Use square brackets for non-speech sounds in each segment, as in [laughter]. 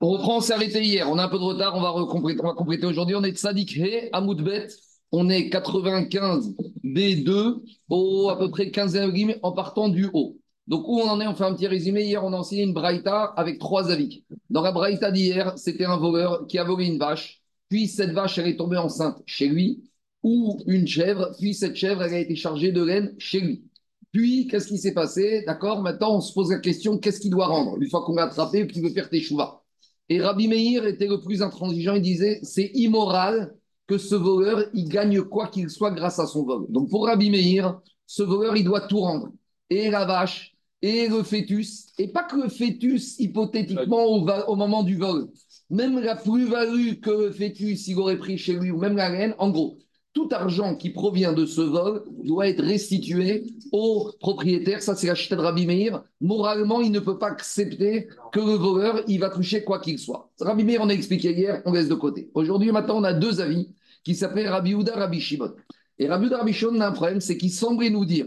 On reprend, on s'est arrêté hier. On a un peu de retard, on va, compléter, aujourd'hui. On est de Sadik He, Amoudbet. On est 95 B2 au à peu près 15e game en partant du haut. Donc, où on en est? On fait un petit résumé. Hier, on a enseigné une braïta avec trois avis. Dans la braïta d'hier, c'était un voleur qui a volé une vache. Puis, cette vache, est tombée enceinte chez lui. Ou une chèvre. Puis, cette chèvre, a été chargée de laine chez lui. Puis, qu'est-ce qui s'est passé? D'accord Maintenant, on se pose la question qu'est-ce qu'il doit rendre? Une fois qu'on l'a attrapé, qu'il veut faire tes chouvas. Et Rabbi Meir était le plus intransigeant. Il disait c'est immoral que ce voleur, il gagne quoi qu'il soit grâce à son vol. Donc pour Rabbi Meir, ce voleur, il doit tout rendre. Et la vache, et le fœtus, et pas que le fœtus, hypothétiquement, au, moment du vol. Même la plus-value que le fœtus, il aurait pris chez lui, ou même la reine, en gros, tout argent qui provient de ce vol doit être restitué au propriétaire. Ça, c'est la chute de Rabbi Meir. Moralement, il ne peut pas accepter que le voleur, il va toucher quoi qu'il soit. Rabbi Meir, on a expliqué hier, on laisse de côté. Aujourd'hui, maintenant, on a deux avis qui s'appellent Rabbi Houda, Rabbi Shimon. Et Rabbi Houda, Rabbi Shimon a un problème, c'est qu'il semblait nous dire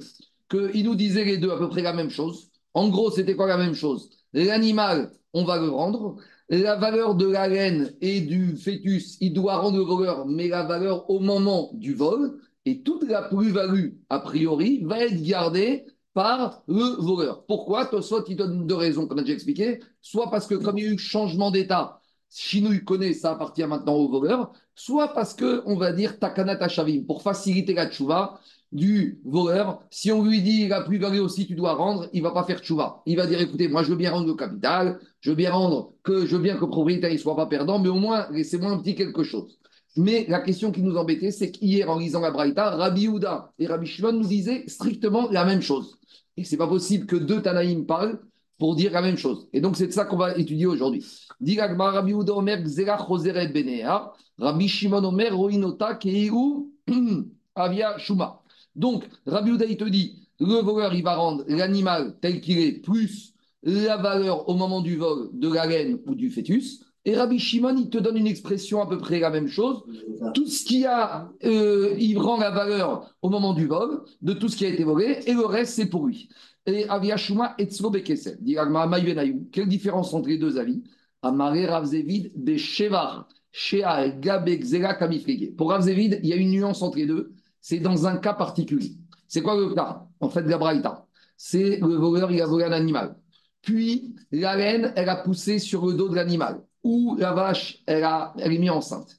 qu'il nous disait les deux à peu près la même chose. En gros, c'était quoi la même chose? L'animal, on va le rendre la valeur de la laine et du fœtus, il doit rendre le voleur, mais la valeur au moment du vol, et toute la plus-value, a priori, va être gardée par le voleur. Pourquoi? Soit il donne deux raisons, comme on a déjà expliqué, soit parce que comme il y a eu changement d'état, Chinouille connaît, ça appartient maintenant au voleur, soit parce que, on va dire, Takanat Shavim, pour faciliter la tchouva, du voleur, si on lui dit la plus-value aussi, tu dois rendre, il va pas faire tchouva. Il va dire écoutez, moi je veux bien rendre le capital, je veux bien rendre que je veux bien que le propriétaire ne soit pas perdant, mais au moins laissez-moi un petit quelque chose. Mais la question qui nous embêtait, c'est qu'hier, en lisant la Braïta, Rabbi Houda et Rabbi Shimon nous disaient strictement la même chose. Et c'est pas possible que deux Tanaïm parlent pour dire la même chose. Et donc, c'est de ça qu'on va étudier aujourd'hui. Rabbi Shimon Omer [clears throat] Avia. Donc, Rabbi Houda, il te dit, le voleur, il va rendre l'animal tel qu'il est, plus la valeur au moment du vol de la laine ou du fœtus. Et Rabbi Shimon, il te donne une expression à peu près la même chose. Tout ce qui a, euh, il rend la valeur au moment du vol de tout ce qui a été volé, et le reste, c'est pour lui. Et Aviashuma et Bekesel. Quelle différence entre les deux avis? Amare Ravzevid de Shevar, Shea Gabek Zera Pour Ravzevid, il y a une nuance entre les deux c'est dans un cas particulier. C'est quoi le cas? En fait, la braïta, c'est le voleur, il a volé un animal. Puis, la laine, elle a poussé sur le dos de l'animal. Ou la vache, elle, a, elle est mise enceinte.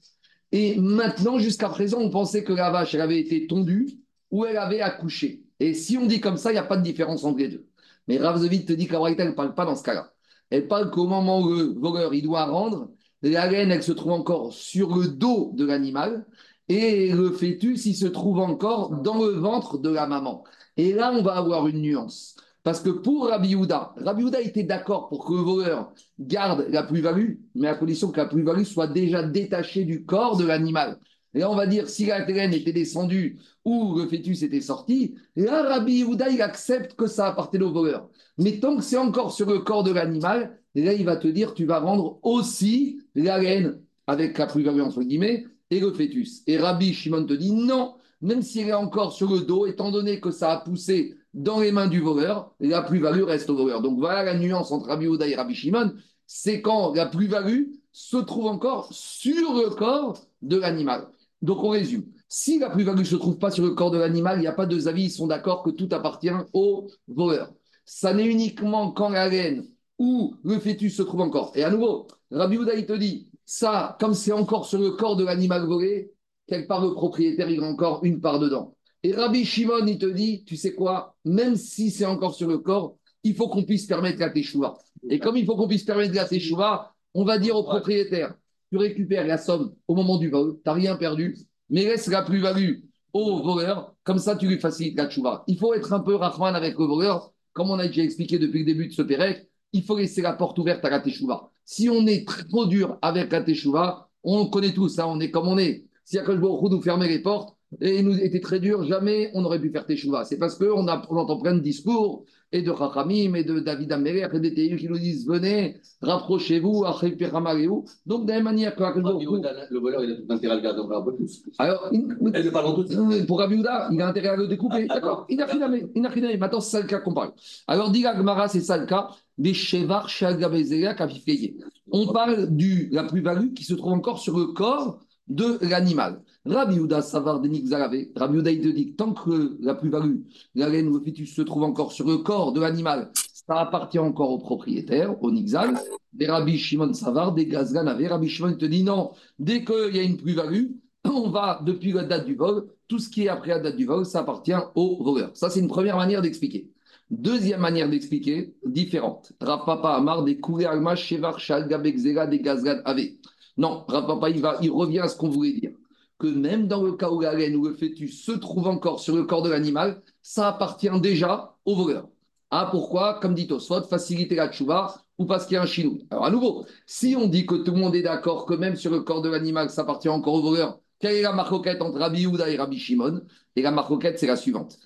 Et maintenant, jusqu'à présent, on pensait que la vache, elle avait été tondue ou elle avait accouché. Et si on dit comme ça, il n'y a pas de différence entre les deux. Mais Ravzovit te dit que la braïta, elle ne parle pas dans ce cas-là. Elle parle qu'au moment où le voleur, doit rendre, la laine, elle se trouve encore sur le dos de l'animal et le fœtus, il se trouve encore dans le ventre de la maman. Et là, on va avoir une nuance. Parce que pour Rabbi Houda, Rabbi Houda était d'accord pour que le voleur garde la plus-value, mais à condition que la plus-value soit déjà détachée du corps de l'animal. Et là, on va dire, si la graine était descendue ou le fœtus était sorti, là, Rabbi Houda, il accepte que ça appartient au voleur. Mais tant que c'est encore sur le corps de l'animal, là, il va te dire, tu vas rendre aussi la laine avec la plus-value, entre guillemets, et le fœtus. Et Rabbi Shimon te dit non, même s'il est encore sur le dos, étant donné que ça a poussé dans les mains du voleur, la plus-value reste au voleur. Donc voilà la nuance entre Rabbi Ouda et Rabbi Shimon, c'est quand la plus-value se trouve encore sur le corps de l'animal. Donc on résume. Si la plus-value ne se trouve pas sur le corps de l'animal, il n'y a pas deux avis, ils sont d'accord que tout appartient au voleur. Ça n'est uniquement quand la laine ou le fœtus se trouve encore. Et à nouveau, Rabbi Ouda, il te dit, ça, comme c'est encore sur le corps de l'animal volé, quelque part le propriétaire, il a encore une part dedans. Et Rabbi Shimon, il te dit, tu sais quoi, même si c'est encore sur le corps, il faut qu'on puisse permettre la teshuva. Et comme il faut qu'on puisse permettre la teshuva, on va dire au propriétaire, tu récupères la somme au moment du vol, tu n'as rien perdu, mais laisse la plus-value au voleur, comme ça tu lui facilites la teshuva. Il faut être un peu rahman avec le voleur, comme on a déjà expliqué depuis le début de ce pérec, il faut laisser la porte ouverte à la teshuva. Si on est trop dur avec la teshuva, on connaît tout ça, on est comme on est. Si Akash nous fermait les portes et nous était très dur, jamais on aurait pu faire teshuva. C'est parce qu'on on entend plein de discours et de Chachamim et de David Améler et des TU qui nous disent venez, rapprochez-vous, Donc, de la même manière que Le voleur, il a tout intérêt à le garder encore un peu plus. Alors, il, pour Rabiouda, il a intérêt à le découper. Ah, D'accord, il a finalement. Maintenant, c'est ça le cas qu'on parle. Alors, dit Gmara, c'est ça le cas. des Shevar On parle de la plus-value qui se trouve encore sur le corps de l'animal. Rabbi Uda Savar de Rabbi Uda il te dit tant que la plus-value, la laine ou le fœtus se trouve encore sur le corps de l'animal, ça appartient encore au propriétaire, au Nixal. Des Rabbi Shimon Savar, des Gazgan Rabbi Shimon te dit non, dès qu'il y a une plus-value, [clears throat] on va, depuis la date du vol, tout ce qui est après la date du vol, ça appartient au voleur. Ça, c'est une première manière d'expliquer. Deuxième manière d'expliquer, différente. Rapapa Amar, des Kouré Alma, Shevar, Shalga, des Gazgan Ave. Non, Rapapa, il, va, il revient à ce qu'on voulait dire. Que même dans le cas où la laine ou le fœtus se trouve encore sur le corps de l'animal, ça appartient déjà au voleur. Ah, pourquoi? Comme dit Oswald, faciliter la tchouva ou parce qu'il y a un chinou. Alors, à nouveau, si on dit que tout le monde est d'accord que même sur le corps de l'animal, ça appartient encore au voleur, quelle est la marcoquette entre Rabbi Yehuda et Rabbi Shimon? Et la marcoquette, c'est la suivante.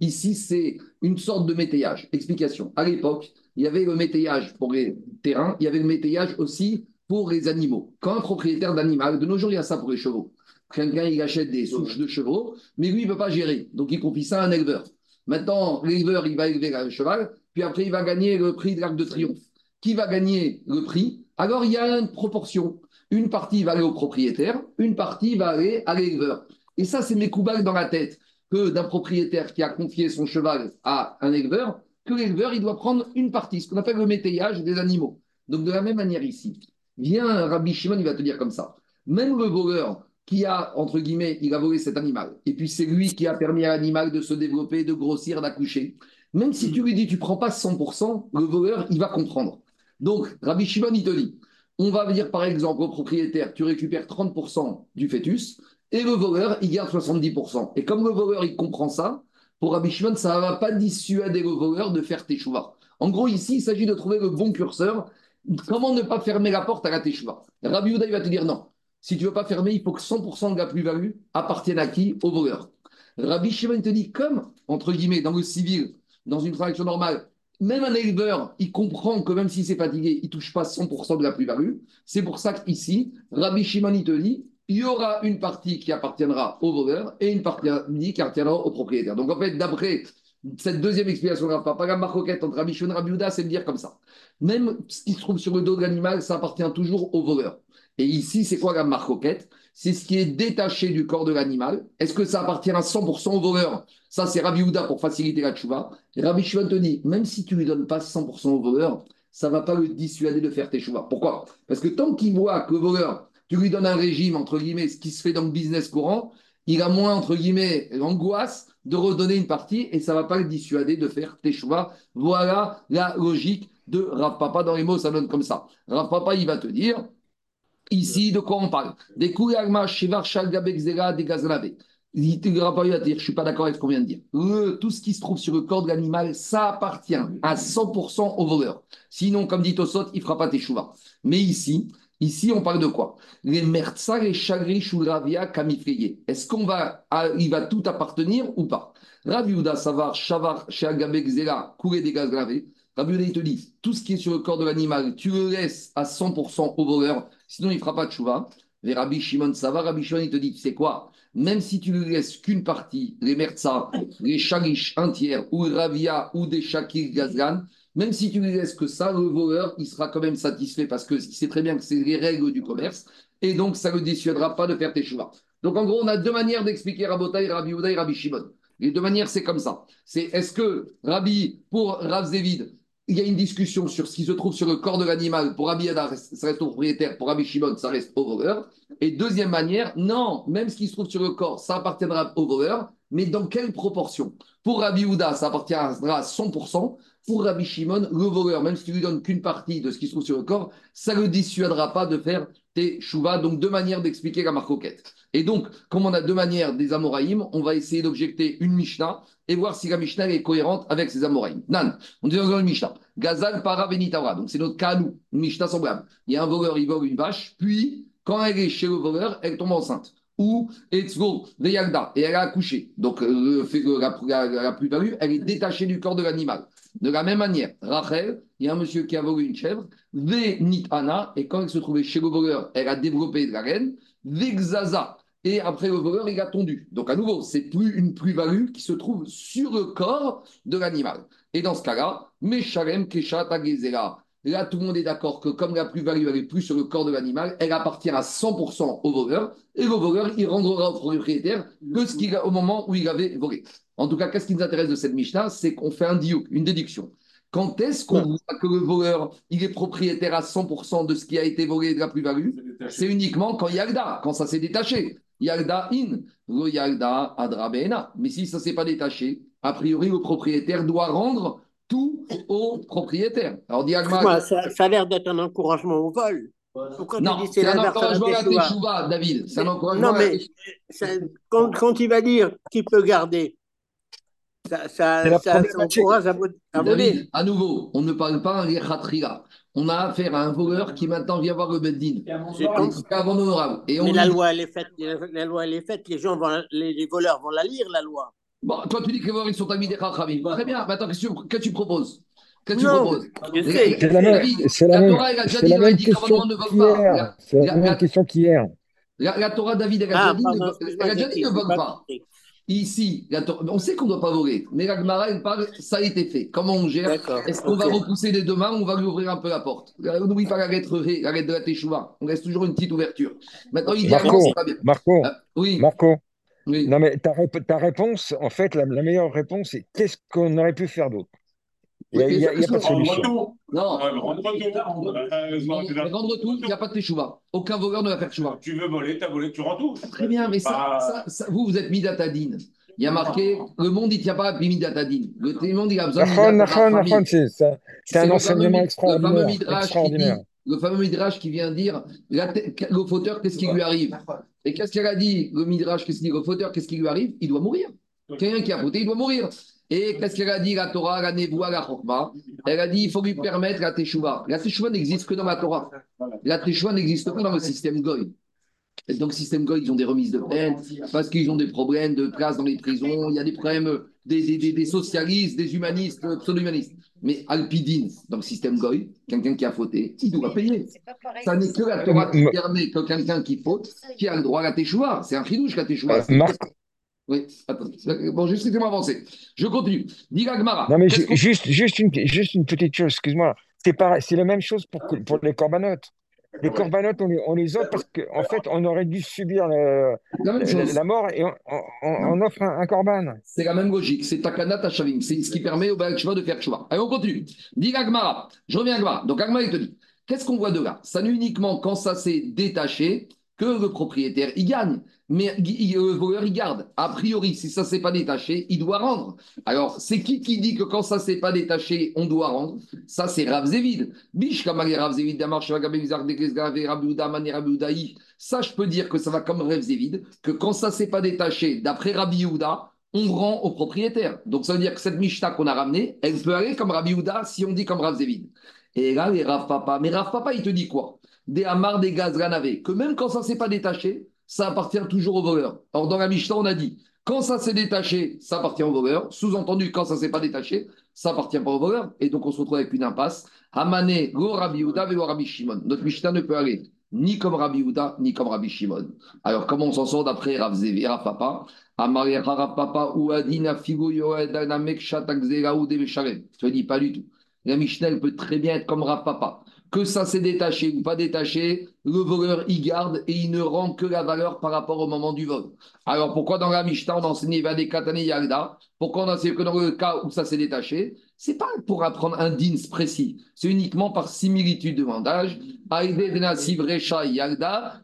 Ici, c'est une sorte de métayage. Explication. À l'époque, il y avait le métayage pour les terrains, il y avait le métayage aussi pour les animaux. Quand un propriétaire d'animal, de nos jours, il y a ça pour les chevaux. Quelqu'un, il achète des souches de chevaux, mais lui, il ne peut pas gérer. Donc, il confie ça à un éleveur. Maintenant, l'éleveur, il va élever le cheval, puis après, il va gagner le prix de l'Arc de Triomphe. Qui va gagner le prix? Alors, il y a une proportion. Une partie va aller au propriétaire, une partie va aller à l'éleveur. Et ça, c'est mes coups dans la tête que d'un propriétaire qui a confié son cheval à un éleveur, que l'éleveur, il doit prendre une partie, ce qu'on appelle le métayage des animaux. Donc, de la même manière ici, vient Rabbi Shimon, il va te dire comme ça. Même le voleur qui a, entre guillemets, il a volé cet animal. Et puis c'est lui qui a permis à l'animal de se développer, de grossir, d'accoucher. Même si tu lui dis, tu prends pas 100%, le voleur, il va comprendre. Donc, Rabbi Shimon, il te dit, on va dire par exemple au propriétaire, tu récupères 30% du fœtus, et le voleur, il garde 70%. Et comme le voleur, il comprend ça, pour Rabbi Shimon, ça ne va pas dissuader le voleur de faire teshuva. En gros, ici, il s'agit de trouver le bon curseur. Comment ne pas fermer la porte à la teshuva Rabbi Yehuda, il va te dire non. Si tu ne veux pas fermer, il faut que 100% de la plus-value appartienne à qui? Au voleur. Rabbi Shimon te dit, comme, entre guillemets, dans le civil, dans une transaction normale, même un éleveur, il comprend que même s'il s'est fatigué, il ne touche pas 100% de la plus-value. C'est pour ça qu'ici, Rabbi Shimon, il te dit, il y aura une partie qui appartiendra au voleur et une partie qui appartiendra au propriétaire. Donc en fait, d'après cette deuxième explication, pas la marcoquette entre Rabbi Shimon et Rabbi c'est de dire comme ça. Même ce qui se trouve sur le dos de l'animal, ça appartient toujours au voleur. Et ici, c'est quoi la marcoquette? C'est ce qui est détaché du corps de l'animal. Est-ce que ça appartient à 100% au voleur? Ça, c'est Rabbi pour faciliter la tchouva. Et Rabbi Shimon te dit, même si tu lui donnes pas 100% au voleur, ça va pas le dissuader de faire tes chouvas. Pourquoi? Parce que tant qu'il voit que le voleur, tu lui donnes un régime, entre guillemets, ce qui se fait dans le business courant, il a moins, entre guillemets, l'angoisse de redonner une partie et ça ne va pas le dissuader de faire tes choix. Voilà la logique de Rav Papa. Dans les mots, ça donne comme ça. Rav Papa, il va te dire, Ici, de quoi on parle? Des Shivar, Shalgabek, des Gazravé. Il va dire, je ne suis pas d'accord avec ce qu'on vient de dire. tout ce qui se trouve sur le corps de l'animal, ça appartient à 100% au voleur. Sinon, comme dit Tosot, il ne fera pas tes chouvas. Mais ici, ici, on parle de quoi? Les Mertsa, les Chagri, Shouravia, Kamifreye. Est-ce qu'on va, il va tout appartenir ou pas? Raviuda, Savar, Shavar, Shalgabek, Zera, Kouré des Gazravé. Raviuda, il te dit, tout ce qui est sur le corps de l'animal, tu le laisses à 100% au voleur Sinon, il ne fera pas de chouva. Les Rabbi Shimon, ça va. Rabbi Shimon, il te dit, tu sais quoi? Même si tu lui laisses qu'une partie, les Merza, les Shalish un tiers, ou Ravia, ou des Shakir Gazgan, même si tu lui laisses que ça, le voleur, il sera quand même satisfait parce qu'il sait très bien que c'est les règles du commerce. Et donc, ça ne le dissuadera pas de faire tes chouva. Donc, en gros, on a deux manières d'expliquer Rabotai, Rabbi Ouda et Rabbi Shimon. Les deux manières, c'est comme ça. C'est est-ce que Rabbi, pour Rav il y a une discussion sur ce qui se trouve sur le corps de l'animal? Pour Rabbi ça reste au propriétaire. Pour Rabbi Shimon, ça reste au voleur. Et deuxième manière, non, même ce qui se trouve sur le corps, ça appartiendra au voleur, mais dans quelle proportion? Pour Rabbi Houda, ça appartiendra à 100%. Pour Rabbi Shimon, le voleur, même si tu lui donnes qu'une partie de ce qui se trouve sur le corps, ça ne le dissuadera pas de faire tes chouvas. Donc, deux manières d'expliquer la marcoquette. Et donc, comme on a deux manières des Amoraïm, on va essayer d'objecter une Mishnah et voir si la Mishnah est cohérente avec ces Amoraïm. Nan, on dit dans une Mishnah. Gazal para venitavra. Donc, c'est notre nous, une Mishnah semblable. Il y a un voleur, il vole une vache, puis, quand elle est chez le voleur, elle tombe enceinte. Ou Etzgo, Veyagda, et elle a accouché. Donc, euh, la, la, plus-value, elle est détachée du corps de l'animal. De la même manière, Rachel, il y a un monsieur qui a volé une chèvre, Venitana, et quand elle se trouvait chez le voleur, elle a développé de la reine, Vexaza, et après le voleur, il a tondu. Donc à nouveau, c'est plus une plus-value qui se trouve sur le corps de l'animal. Et dans ce cas-là, Meshalem Keshat Agezera. Là, tout le monde est d'accord que comme la plus-value, est plus sur le corps de l'animal, elle appartient à 100% au voleur. Et le voleur, il rendra au propriétaire que ce qu'il a au moment où il avait volé. En tout cas, qu'est-ce qui nous intéresse de cette Mishnah C'est qu'on fait un diouk, une déduction. Quand est-ce qu'on voit que le voleur, il est propriétaire à 100% de ce qui a été volé de la plus-value C'est uniquement quand Yagda, quand ça s'est détaché. Yagda in, le Yagda adra Mais si ça ne s'est pas détaché, a priori, le propriétaire doit rendre tout au propriétaire. Alors, ça, ça a l'air d'être un encouragement au vol. Pourquoi non, c'est un encouragement à la David. C'est un encouragement non, mais quand, quand, il va dire qu'il peut garder, ça, ça, ça encourage à, à David, à nouveau, on ne parle pas en khatria. On a affaire à un voleur qui maintenant vient voir le Beddin. C'est honorable. Et mais la loi, elle est faite, la loi, elle est faite. Les, gens vont, les, les voleurs vont la lire, la loi. Bon, toi, tu dis que les voleurs, ils sont amis des Chachamim. Très bien. Maintenant, qu'est-ce que tu proposes? Qu'est-ce que tu proposes? C'est? La même, c'est la même, c'est la même question qu'hier. C'est la même question qu'hier. La, Torah David, elle a déjà dit ne vole pas. Ici, on sait qu'on ne doit pas voler, mais la Gemara, elle parle, ça a été fait. Comment on gère? Est-ce qu'on va repousser les deux mains ou on va lui ouvrir un peu la porte? On n'oublie pas la lettre Ré, la lettre de la Teshuvah. On laisse toujours une petite ouverture. Maintenant, idéalement, c'est pas bien. Marco, euh, oui. Marco. Oui. Non, mais ta, ta, réponse, en fait, la, la meilleure réponse, c'est qu'est-ce qu'on aurait pu faire d'autre? Il n'y a, pas de solution. Non, rendre tout. il n'y a pas de teshuva. Aucun voleur ne va faire teshuva. Tu veux voler, tu as volé, tu rends tout. Très bien, mais ça, ça, vous, vous êtes midatadine. Il y a marqué, le monde, il ne tient pas à midatadine. Le monde, il a besoin de. C'est un enseignement extraordinaire. Le fameux midrash qui vient dire le fauteur, qu'est-ce qui lui arrive? Et qu'est-ce qu'elle a dit Le midrash, qu'est-ce qu'il dit Le fauteur, qu'est-ce qui lui arrive? Il doit mourir. Quelqu'un qui a fauté, il doit mourir. Et qu'est-ce qu'elle a dit, la Torah, la Nevoa, la Chokma Elle a dit il faut lui permettre la Teshuvah. La Teshuvah n'existe que dans la Torah. La Teshuvah n'existe pas dans le système Goy. Et donc, le système Goy, ils ont des remises de peine parce qu'ils ont des problèmes de place dans les prisons. Il y a des problèmes des, des, des, socialistes, des humanistes, pseudo-humanistes. Mais Alpidine, dans le système Goy, quelqu'un qui a fauté, il doit payer. Ça n'est que la Torah qui permet que quelqu'un qui faute, qui a le droit à la Teshuvah. C'est un chidouche, la Teshuvah. Oui, attends. Bon, juste laissez-moi avancer. Je continue. Diga Gmara. Non, mais juste, juste, une, juste une petite chose, excuse-moi. C'est la même chose pour, pour les corbanotes. Les corbanotes, on les, on les offre parce qu'en en fait, on aurait dû subir le, la, mort et on, on, offre un, corban. C'est la même logique. C'est takana tachavim. C'est ce qui permet au Baal de faire choix. Allez, on continue. Dis Gmara. Je reviens à Gmara. Donc, Agmara, il te dit qu'est-ce qu'on voit de là? Ça n'est uniquement quand ça s'est détaché que le propriétaire il gagne. Mais le voleur, il garde. A priori, si ça ne s'est pas détaché, il doit rendre. Alors, c'est qui qui dit que quand ça ne s'est pas détaché, on doit rendre? Ça, c'est Rav Zévid. Rav Zévid, Ça, je peux dire que ça va comme Rav Zévid, que quand ça ne s'est pas détaché, d'après Rabbi on rend au propriétaire. Donc, ça veut dire que cette Mishnah qu'on a ramenée, elle peut aller comme Rabbi si on dit comme Rav Zévid. Et là, les Rav Papa. Mais Rav Papa, il te dit quoi? Des Amar, des Gaz, Que même quand ça ne s'est pas détaché, ça appartient toujours au voleur. Alors, dans la Mishnah, on a dit, quand ça s'est détaché, ça appartient au voleur. Sous-entendu, quand ça ne s'est pas détaché, ça appartient pas au voleur. Et donc, on se retrouve avec une impasse. Hamane, go Rabbi Rabbi Shimon. Notre Mishnah ne peut aller ni comme Rabbi Yehuda, ni comme Rabbi Shimon. Alors, comment on s'en sort d'après Rav Zevi, Rav Papa? Rav Papa, ou Adina, Figo, Yoedana, Mekshatak, Zeraou, Je te dis pas du tout. La Mishnah, peut très bien être comme Rav Papa que ça s'est détaché ou pas détaché, le voleur y garde et il ne rend que la valeur par rapport au moment du vol. Alors pourquoi dans la Mishnah on enseigne Katane Yagda Pourquoi on enseigne que dans le cas où ça s'est détaché? C'est pas pour apprendre un dins précis, c'est uniquement par similitude de mandage. Yagda,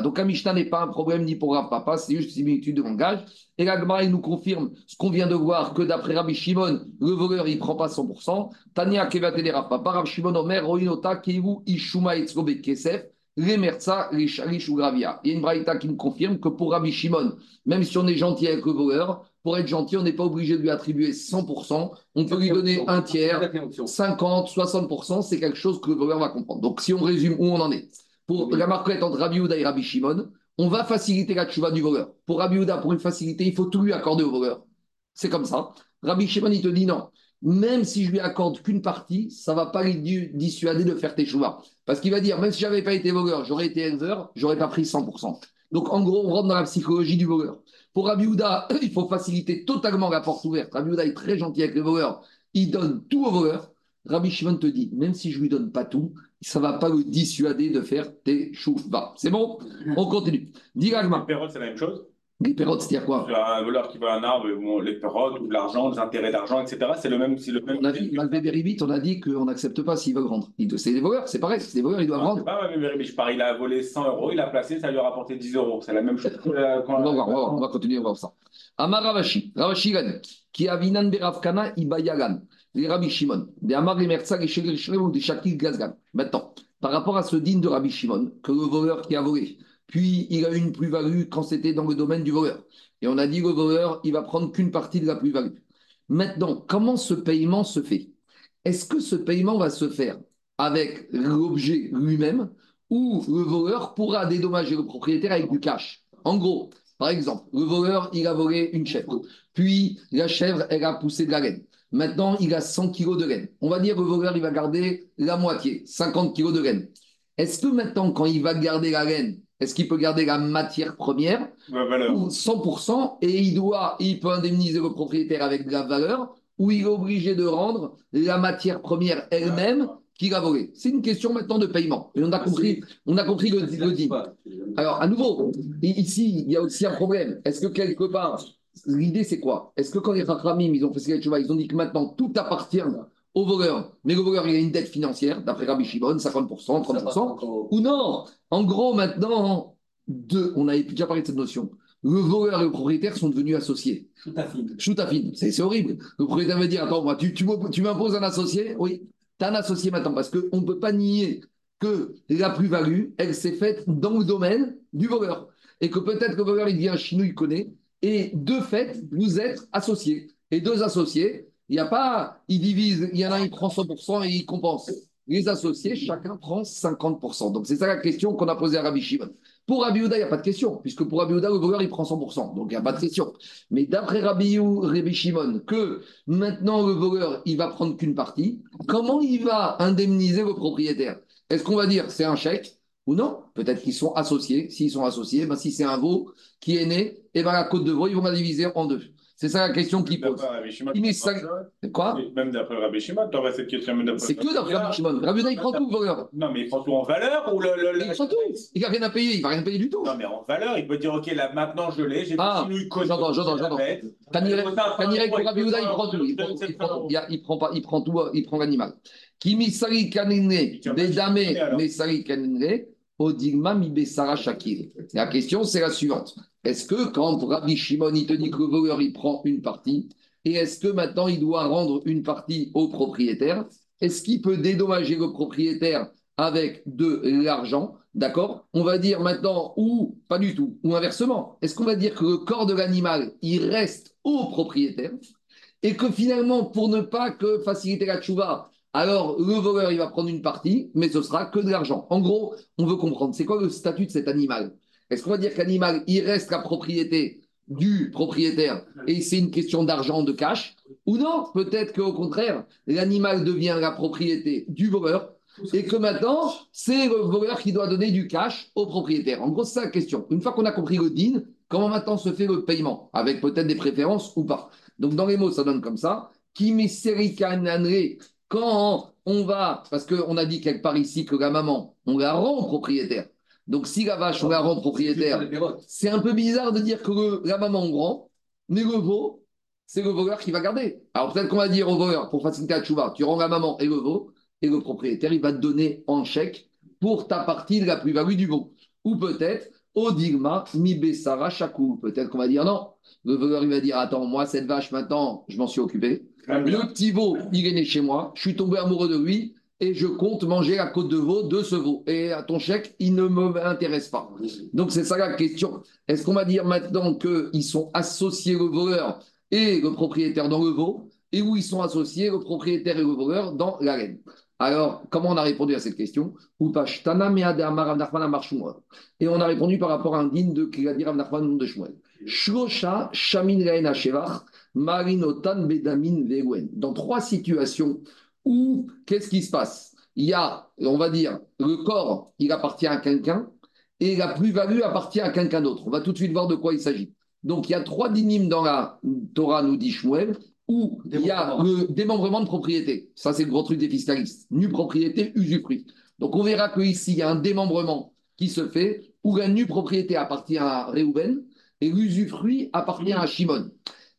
Donc la Mishnah n'est pas un problème ni pour Rav Papa, c'est juste similitude de langage. Et la Gemara, il nous confirme ce qu'on vient de voir, que d'après Rabbi Shimon, le voleur, il prend pas 100%. Tania Kevatele Rav Papa, Rabbi Shimon Omer, Roinota, Keivu, Ishuma, Etzrobe, Kesef, Remerza, Rish ou Gravia. Une braïta qui nous confirme que pour Rabbi Shimon, même si on est gentil avec le voleur, pour être gentil, on n'est pas obligé de lui attribuer 100%. On peut lui donner un tiers, 50, 60%. C'est quelque chose que le voleur va comprendre. Donc, si on résume où on en est, pour la marquette entre Rabbi Ouda et Rabbi Shimon, on va faciliter la tchouva du voleur. Pour Rabbi Houda, pour une facilité, il faut tout lui accorder au voleur. C'est comme ça. Rabbi Shimon, il te dit non. Même si je lui accorde qu'une partie, ça ne va pas lui dissuader de faire tes chouvas. Parce qu'il va dire, même si je n'avais pas été voleur, j'aurais été éleveur, j'aurais pas pris 100%. Donc, en gros, on rentre dans la psychologie du voleur. Pour Rabbi [clears throat] il faut faciliter totalement la porte ouverte. Rabbi est très gentil avec les voleurs. Il donne tout aux voleurs. Rabbi Shimon te dit, même si je lui donne pas tout, ça va pas le dissuader de faire tes chouvas. C'est bon? On continue. Dis pérotes, c'est la même chose? Les pérotes, c'est-à-dire quoi Un voleur qui veut un arbre, les pérotes ou de l'argent, des intérêts d'argent, etc. C'est le même. Le même on a dit, Malbé on a dit qu'on n'accepte pas s'il veut rendre. C'est des voleurs, c'est pareil. C'est des voleurs, ils doivent rendre. C'est pas Malbé je parle, il a volé 100 euros, il a placé, ça lui a rapporté 10 euros. C'est la même chose. on, va voir, on, va continuer à voir ça. Amar Ravashi, Ravashi qui a Vinan Beravkana Ibayagan les Rabbi Shimon, des Amar les ou des Shakil Gazgan. Maintenant, par rapport à ce digne de Rabbi Shimon, que le voleur qui a volé, puis il a eu une plus-value quand c'était dans le domaine du voleur. Et on a dit le voleur, il va prendre qu'une partie de la plus-value. Maintenant, comment ce paiement se fait? Est-ce que ce paiement va se faire avec l'objet lui-même ou le voleur pourra dédommager le propriétaire avec du cash? En gros, par exemple, le voleur, il a volé une chèvre. Puis la chèvre, elle a poussé de la laine. Maintenant, il a 100 kg de laine. On va dire que le voleur, il va garder la moitié, 50 kg de laine. Est-ce que maintenant, quand il va garder la laine, est-ce qu'il peut garder la matière première ou 100% et il doit, il peut indemniser le propriétaire avec de la valeur ou il est obligé de rendre la matière première elle-même qu'il a volée. C'est une question maintenant de paiement. Et on a ah, compris, on a compris le, le Alors, à nouveau, ici, il y a aussi un problème. Est-ce que quelque part, L'idée, c'est quoi? Est-ce que quand les Rachamim, ils ont fait ce ils ont dit que maintenant tout appartient au voleur, mais le voleur, il a une dette financière, d'après Rabbi Shimon, 50%, 30%, ou non? En gros, maintenant, deux, on avait déjà parlé de cette notion. Le voleur et le propriétaire sont devenus associés. Choutafine. C'est horrible. Le propriétaire veut dire Attends, moi, tu, tu m'imposes un associé? Oui, tu as un associé maintenant, parce qu'on ne peut pas nier que la plus-value, elle s'est faite dans le domaine du voleur. Et que peut-être que le voleur, il un chinois, il connaît, et de fait, vous êtes associés. Et deux associés, il n'y a pas, ils divisent, il y en a un, il prend 100% et il compense. Les associés, chacun prend 50%. Donc c'est ça la question qu'on a posée à Rabbi Shimon. Pour Rabbi il n'y a pas de question, puisque pour Rabbi le voleur, il prend 100%. Donc il n'y a pas de question. Mais d'après Rabbi Rabbi Shimon, que maintenant le voleur, il va prendre qu'une partie, comment il va indemniser le propriétaire Est-ce qu'on va dire c'est un chèque ou non? Peut-être qu'ils sont associés. S'ils sont associés, ben, si c'est un veau qui est né, et ben, la côte de veau, ils vont la diviser en deux. C'est ça la question qu'il pose. Quoi Même d'après Rabbi Shimon, tu aurais cette question. C'est que d'après Rabbi Shimon. Rabbi il prend tout, voleur. Non, mais il prend tout en valeur ou le. le, Il prend tout. Il n'a rien à payer. Il ne va rien payer du tout. Non, mais en valeur, il peut dire Ok, là maintenant je l'ai, j'ai ah, J'entends, j'entends, j'entends. Kanirek pour Rabbi il prend tout. Il prend, il prend, il prend, pas, il prend tout, il prend l'animal. Kimi sari kanine, bedame, mais sari kanine, shakir. La question, c'est la suivante. Est-ce que quand Rabbi Shimon il te dit que le voleur il prend une partie, et est-ce que maintenant il doit rendre une partie au propriétaire? Est-ce qu'il peut dédommager le propriétaire avec de l'argent? D'accord? On va dire maintenant, ou pas du tout, ou inversement. Est-ce qu'on va dire que le corps de l'animal, il reste au propriétaire et que finalement, pour ne pas que faciliter la tchouva, alors le voleur, il va prendre une partie, mais ce sera que de l'argent. En gros, on veut comprendre, c'est quoi le statut de cet animal? Est-ce qu'on va dire qu'animal, il reste la propriété du propriétaire et c'est une question d'argent, de cash? Ou non, peut-être qu'au contraire, l'animal devient la propriété du voleur et que maintenant, c'est le voleur qui doit donner du cash au propriétaire. En gros, c'est la question. Une fois qu'on a compris le DIN, comment maintenant se fait le paiement? Avec peut-être des préférences ou pas. Donc, dans les mots, ça donne comme ça. Quand on va, parce qu'on a dit quelque part ici que la maman, on la rend propriétaire. Donc, si la vache, on la rend propriétaire, c'est un peu bizarre de dire que la maman rend, mais le veau, c'est le voleur qui va garder. Alors, peut-être qu'on va dire au voleur, pour faciliter la chouva, tu rends la maman et le veau, et le propriétaire, il va te donner en chèque pour ta partie de la plus-value du veau. Ou peut-être, au digma, mi besara chakou. Peut-être qu'on va dire non. Le voleur, il va dire Attends, moi, cette vache, maintenant, je m'en suis occupé. Le petit veau, il est né chez moi. Je suis tombé amoureux de lui et je compte manger la côte de veau de ce veau. Et à ton chèque, il ne m'intéresse pas. Donc c'est ça la question. Est-ce qu'on va dire maintenant qu'ils sont associés le voleur et le propriétaire dans le veau, et où ils sont associés le propriétaire et le voleur dans la laine alors, comment on a répondu à cette question? Et on a répondu par rapport à un digne de Kiladir nom de Shmuel. Shlosha Shamin Marinotan Bedamin Dans trois situations, ou qu'est-ce qui se passe? Il y a, on va dire, le corps, il appartient à quelqu'un, et la plus-value appartient à quelqu'un d'autre. On va tout de suite voir de quoi il s'agit. Donc, il y a trois dynimes dans la Torah, nous dit Shmuel, où il y a le démembrement de propriété. Ça, c'est le gros truc des fiscalistes. Nue propriété, usufruit. Donc, on verra qu'ici, il y a un démembrement qui se fait où la nue propriété appartient à Réhouven et l'usufruit appartient à Shimon.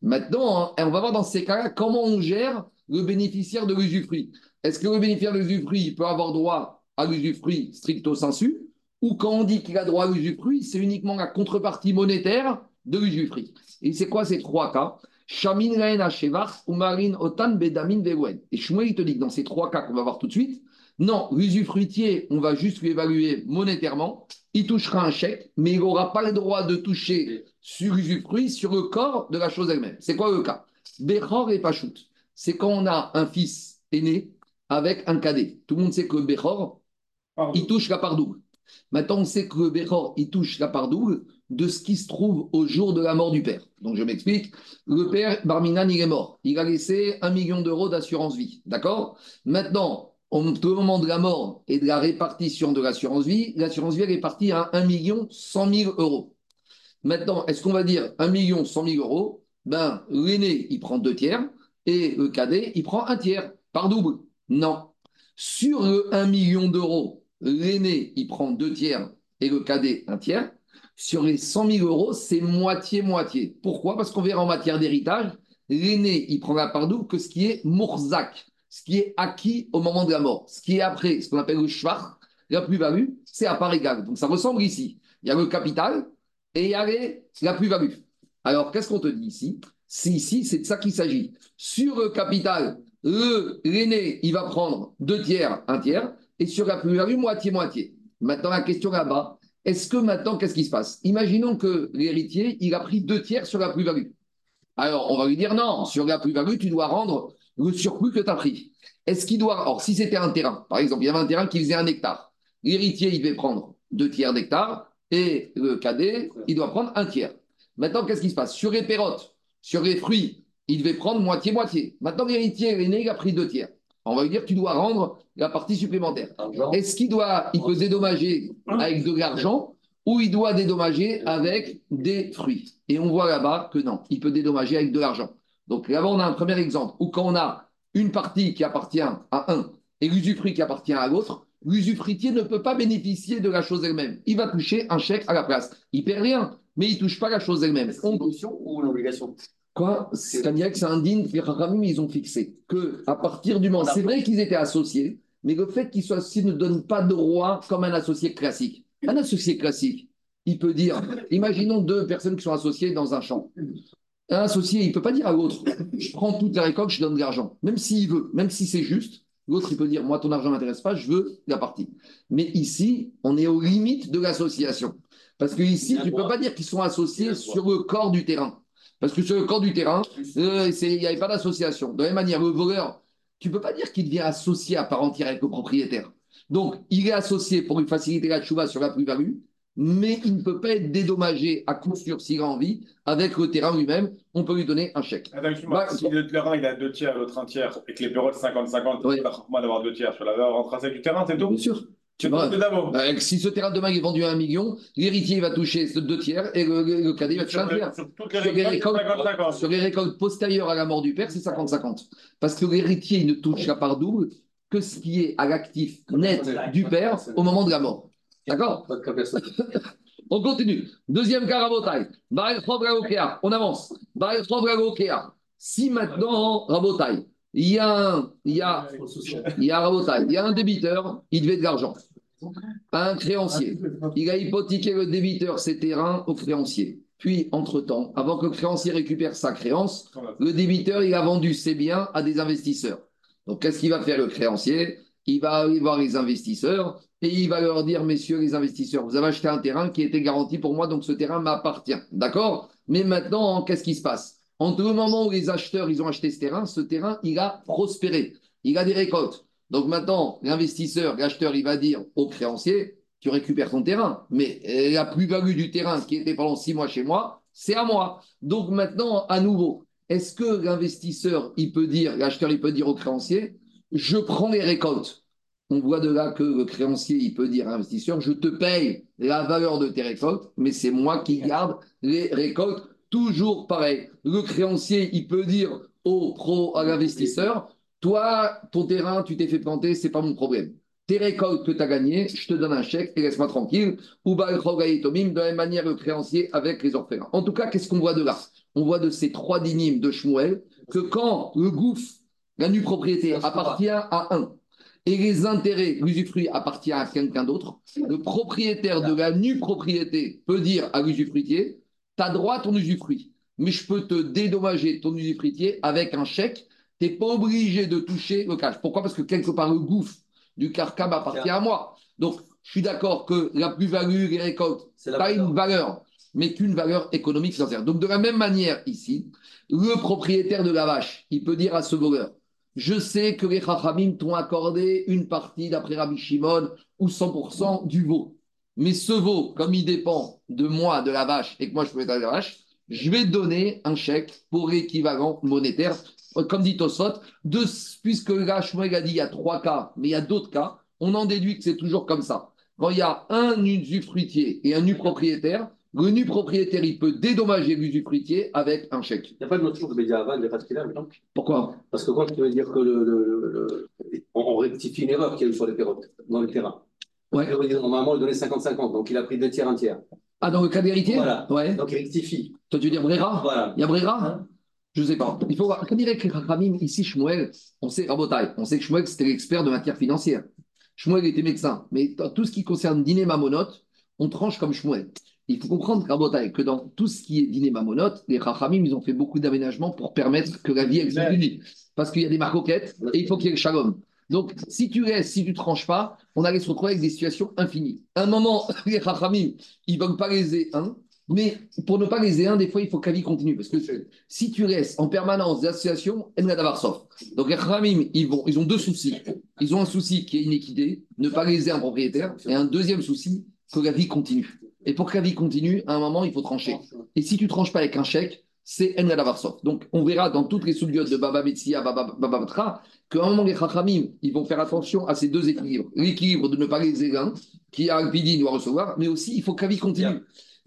Maintenant, hein, on va voir dans ces cas-là comment on gère le bénéficiaire de l'usufruit. Est-ce que le bénéficiaire de l'usufruit peut avoir droit à l'usufruit stricto sensu ou quand on dit qu'il a droit à l'usufruit, c'est uniquement la contrepartie monétaire de l'usufruit? Et c'est quoi ces trois cas? Shamin ou Marin Otan Bedamin Et Shmuel, il te dit que dans ces trois cas qu'on va voir tout de suite, non, l'usufruitier, on va juste lui évaluer monétairement, il touchera un chèque, mais il n'aura pas le droit de toucher sur l'usufruit, sur le corps de la chose elle-même. C'est quoi le cas? Bechor et Pachout. C'est quand on a un fils aîné avec un cadet. Tout le monde sait que Bechor, il touche la part double. Maintenant, on sait que Bechor, il touche la part double de ce qui se trouve au jour de la mort du père. Donc, je m'explique. Le père, Barminan, il est mort. Il a laissé un million d'euros d'assurance vie. D'accord? Maintenant, au moment de la mort et de la répartition de l'assurance vie, l'assurance vie est partie à 1 million 100 000 euros. Maintenant, est-ce qu'on va dire 1 million 100 000 euros? Ben, l'aîné, il prend deux tiers et le cadet, il prend un tiers par double. Non. Sur le 1 million d'euros, l'aîné, il prend deux tiers et le cadet, un tiers. Sur les 100 000 euros, c'est moitié-moitié. Pourquoi? Parce qu'on verra en matière d'héritage, l'aîné, il prend la part double que ce qui est Mourzak, ce qui est acquis au moment de la mort. Ce qui est après, ce qu'on appelle le schwach, la plus-value, c'est à part égale. Donc ça ressemble ici. Il y a le capital et il y a la plus-value. Alors, qu'est-ce qu'on te dit ici? Si ici, c'est de ça qu'il s'agit. Sur le capital, l'aîné, il va prendre deux tiers, un tiers, et sur la plus-value, moitié-moitié. Maintenant, la question là-bas, est-ce que maintenant, qu'est-ce qui se passe? Imaginons que l'héritier, il a pris deux tiers sur la plus-value. Alors, on va lui dire non, sur la plus-value, tu dois rendre le surplus que tu as pris. Est-ce qu'il doit. Or, si c'était un terrain, par exemple, il y avait un terrain qui faisait un hectare, l'héritier, il devait prendre deux tiers d'hectare et le cadet, il doit prendre un tiers. Maintenant, qu'est-ce qui se passe? Sur les pérotes, sur les fruits, il devait prendre moitié-moitié. Maintenant, l'héritier, l'aîné, il a pris deux tiers. On va lui dire, tu dois rendre la partie supplémentaire. Est-ce qu'il doit, il peut dédommager avec de l'argent ou il doit dédommager avec des fruits? Et on voit là-bas que non, il peut dédommager avec de l'argent. Donc là-bas, on a un premier exemple où quand on a une partie qui appartient à un et l'usufruit qui appartient à l'autre, l'usufruitier ne peut pas bénéficier de la chose elle-même. Il va toucher un chèque à la place. Il perd rien, mais il ne touche pas la chose elle-même. C'est une option ou une obligation? Quoi? C'est un digne, ils ont fixé que à partir du moment. C'est vrai qu'ils étaient associés, mais le fait qu'ils soient associés ne donne pas de droit comme un associé classique. Un associé classique, il peut dire imaginons deux personnes qui sont associées dans un champ. Un associé, il ne peut pas dire à l'autre je prends toute la récolte, je donne de l'argent. Même s'il veut, même si c'est juste, l'autre, il peut dire moi, ton argent ne m'intéresse pas, je veux la partie. Mais ici, on est aux limites de l'association. Parce que ici, tu ne peux pas dire qu'ils sont associés sur le corps du terrain. Parce que sur le corps du terrain, euh, il n'y avait pas d'association. De la même manière, le voleur, tu ne peux pas dire qu'il devient associé à part entière avec le propriétaire. Donc, il est associé pour lui faciliter la chouva sur la plus-value, mais il ne peut pas être dédommagé à coup sûr s'il a envie avec le terrain lui-même. On peut lui donner un chèque. Bah, si le terrain il a deux tiers, l'autre un tiers, et que les bureaux de 50-50, il n'y a pas d'avoir deux tiers sur la valeur intrinsèque du terrain, c'est tout Bien sûr. Bah, si ce terrain demain est vendu à un million, l'héritier va toucher deux tiers et le, cadet va toucher un tiers. Sur, les récoltes, postérieures à la mort du père, c'est 50-50. Parce que l'héritier ne touche la part double que ce qui est à l'actif net du père au moment de la mort. D'accord On continue. Deuxième Rabotai. On avance. Si maintenant, Rabotai, il y a un, il y a, il y a, il y a un débiteur, il devait de l'argent. Un créancier. Il a hypothéqué le débiteur ses terrains au créancier. Puis, entre-temps, avant que le créancier récupère sa créance, le débiteur, il a vendu ses biens à des investisseurs. Donc, qu'est-ce qu'il va faire le créancier? Il va aller voir les investisseurs et il va leur dire, messieurs les investisseurs, vous avez acheté un terrain qui était garanti pour moi, donc ce terrain m'appartient. D'accord? Mais maintenant, qu'est-ce qui se passe? Entre le moment où les acheteurs, ils ont acheté ce terrain, ce terrain, il a prospéré. Il a des récoltes. Donc maintenant, l'investisseur, l'acheteur, il va dire au créancier, tu récupères ton terrain, mais la plus-value du terrain qui était pendant six mois chez moi, c'est à moi. Donc maintenant, à nouveau, est-ce que l'investisseur, il peut dire, l'acheteur, il peut dire au créancier, je prends les récoltes, on voit de là que le créancier, il peut dire à l'investisseur, je te paye la valeur de tes récoltes, mais c'est moi qui garde les récoltes. Toujours pareil. Le créancier, il peut dire au pro, à l'investisseur, toi, ton terrain, tu t'es fait planter, c'est pas mon problème. Tes récoltes que tu as gagnées, je te donne un chèque et laisse-moi tranquille. Ou de la même manière le créancier avec les orphelins. En tout cas, qu'est-ce qu'on voit de là? On voit de ces trois dynimes de Shmuel que quand le gouffre, la nue propriété appartient à un, et les intérêts, l'usufruit appartient à quelqu'un d'autre, le propriétaire de la nue propriété peut dire à l'usufruitier, tu as droit à ton usufruit, mais je peux te dédommager ton usufruitier avec un chèque, tu n'es pas obligé de toucher le cash. Pourquoi? Parce que quelque part, le gouffre du carcam appartient à moi. Donc, je suis d'accord que la plus-value, les récoltes, pas une valeur, mais qu'une valeur économique financière. Donc, de la même manière, ici, le propriétaire de la vache, il peut dire à ce voleur, je sais que les Chachamim t'ont accordé une partie, d'après Rabbi Shimon, ou 100% du veau. Mais ce veau, comme il dépend de moi, de la vache, et que moi je peux être la vache, je vais donner un chèque pour l'équivalent monétaire. Comme dit Tosot, puisque là, Shmuel a dit il y a trois cas, mais il y a d'autres cas, on en déduit que c'est toujours comme ça. Quand il y a un usufruitier et un nu propriétaire, le nu propriétaire, il peut dédommager l'usufruitier avec un chèque. Il n'y a pas de notion de médiaval, il n'y a pas de donc Pourquoi? Parce que quand tu veux dire que le, on rectifie une erreur qu'il y a eu sur les perrottes, dans le terrain. Ouais. Normalement, il donnait 50-50, donc il a pris deux tiers, un tiers. Ah, dans le cas d'héritier Voilà. Ouais. Donc il rectifie. Toi, tu veux dire Brera? Voilà. Il y a Brera? Hein? Je ne sais pas. Il faut voir. Quand dirait que Ramim, ici, Shmuel, on sait, Rabotai, on sait que Shmuel, c'était l'expert de matière financière. Shmuel était médecin. Mais tout ce qui concerne dîner mamonote, on tranche comme Shmuel. Il faut comprendre, que dans tout ce qui est dîner mamonote, les Rachamim, ils ont fait beaucoup d'aménagements pour permettre que la vie elle Parce qu'il y a des marcoquettes et il faut qu'il y ait le shalom. Donc, si tu laisses, si tu ne tranches pas, on allait se retrouver avec des situations infinies. À un moment, [laughs] les Rachamim, ils ne veulent pas léser un, mais pour ne pas léser un, des fois, il faut que la vie continue. Parce que si tu restes en permanence des associations, Donc, les Rachamim, ils, vont, ils ont deux soucis. Ils ont un souci qui est inéquité, ne pas léser un propriétaire, et un deuxième souci, que la vie continue. Et pour que la vie continue, à un moment, il faut trancher. Et si tu tranches pas avec un chèque, c'est En Varsov. Donc, on verra dans toutes les soubiotes de Baba Metsia, Baba, Baba Batra, qu'à un moment, les Chachamim, ils vont faire attention à ces deux équilibres. L'équilibre de ne pas les l'un, qui a un pidi doit recevoir, mais aussi, il faut que la vie continue.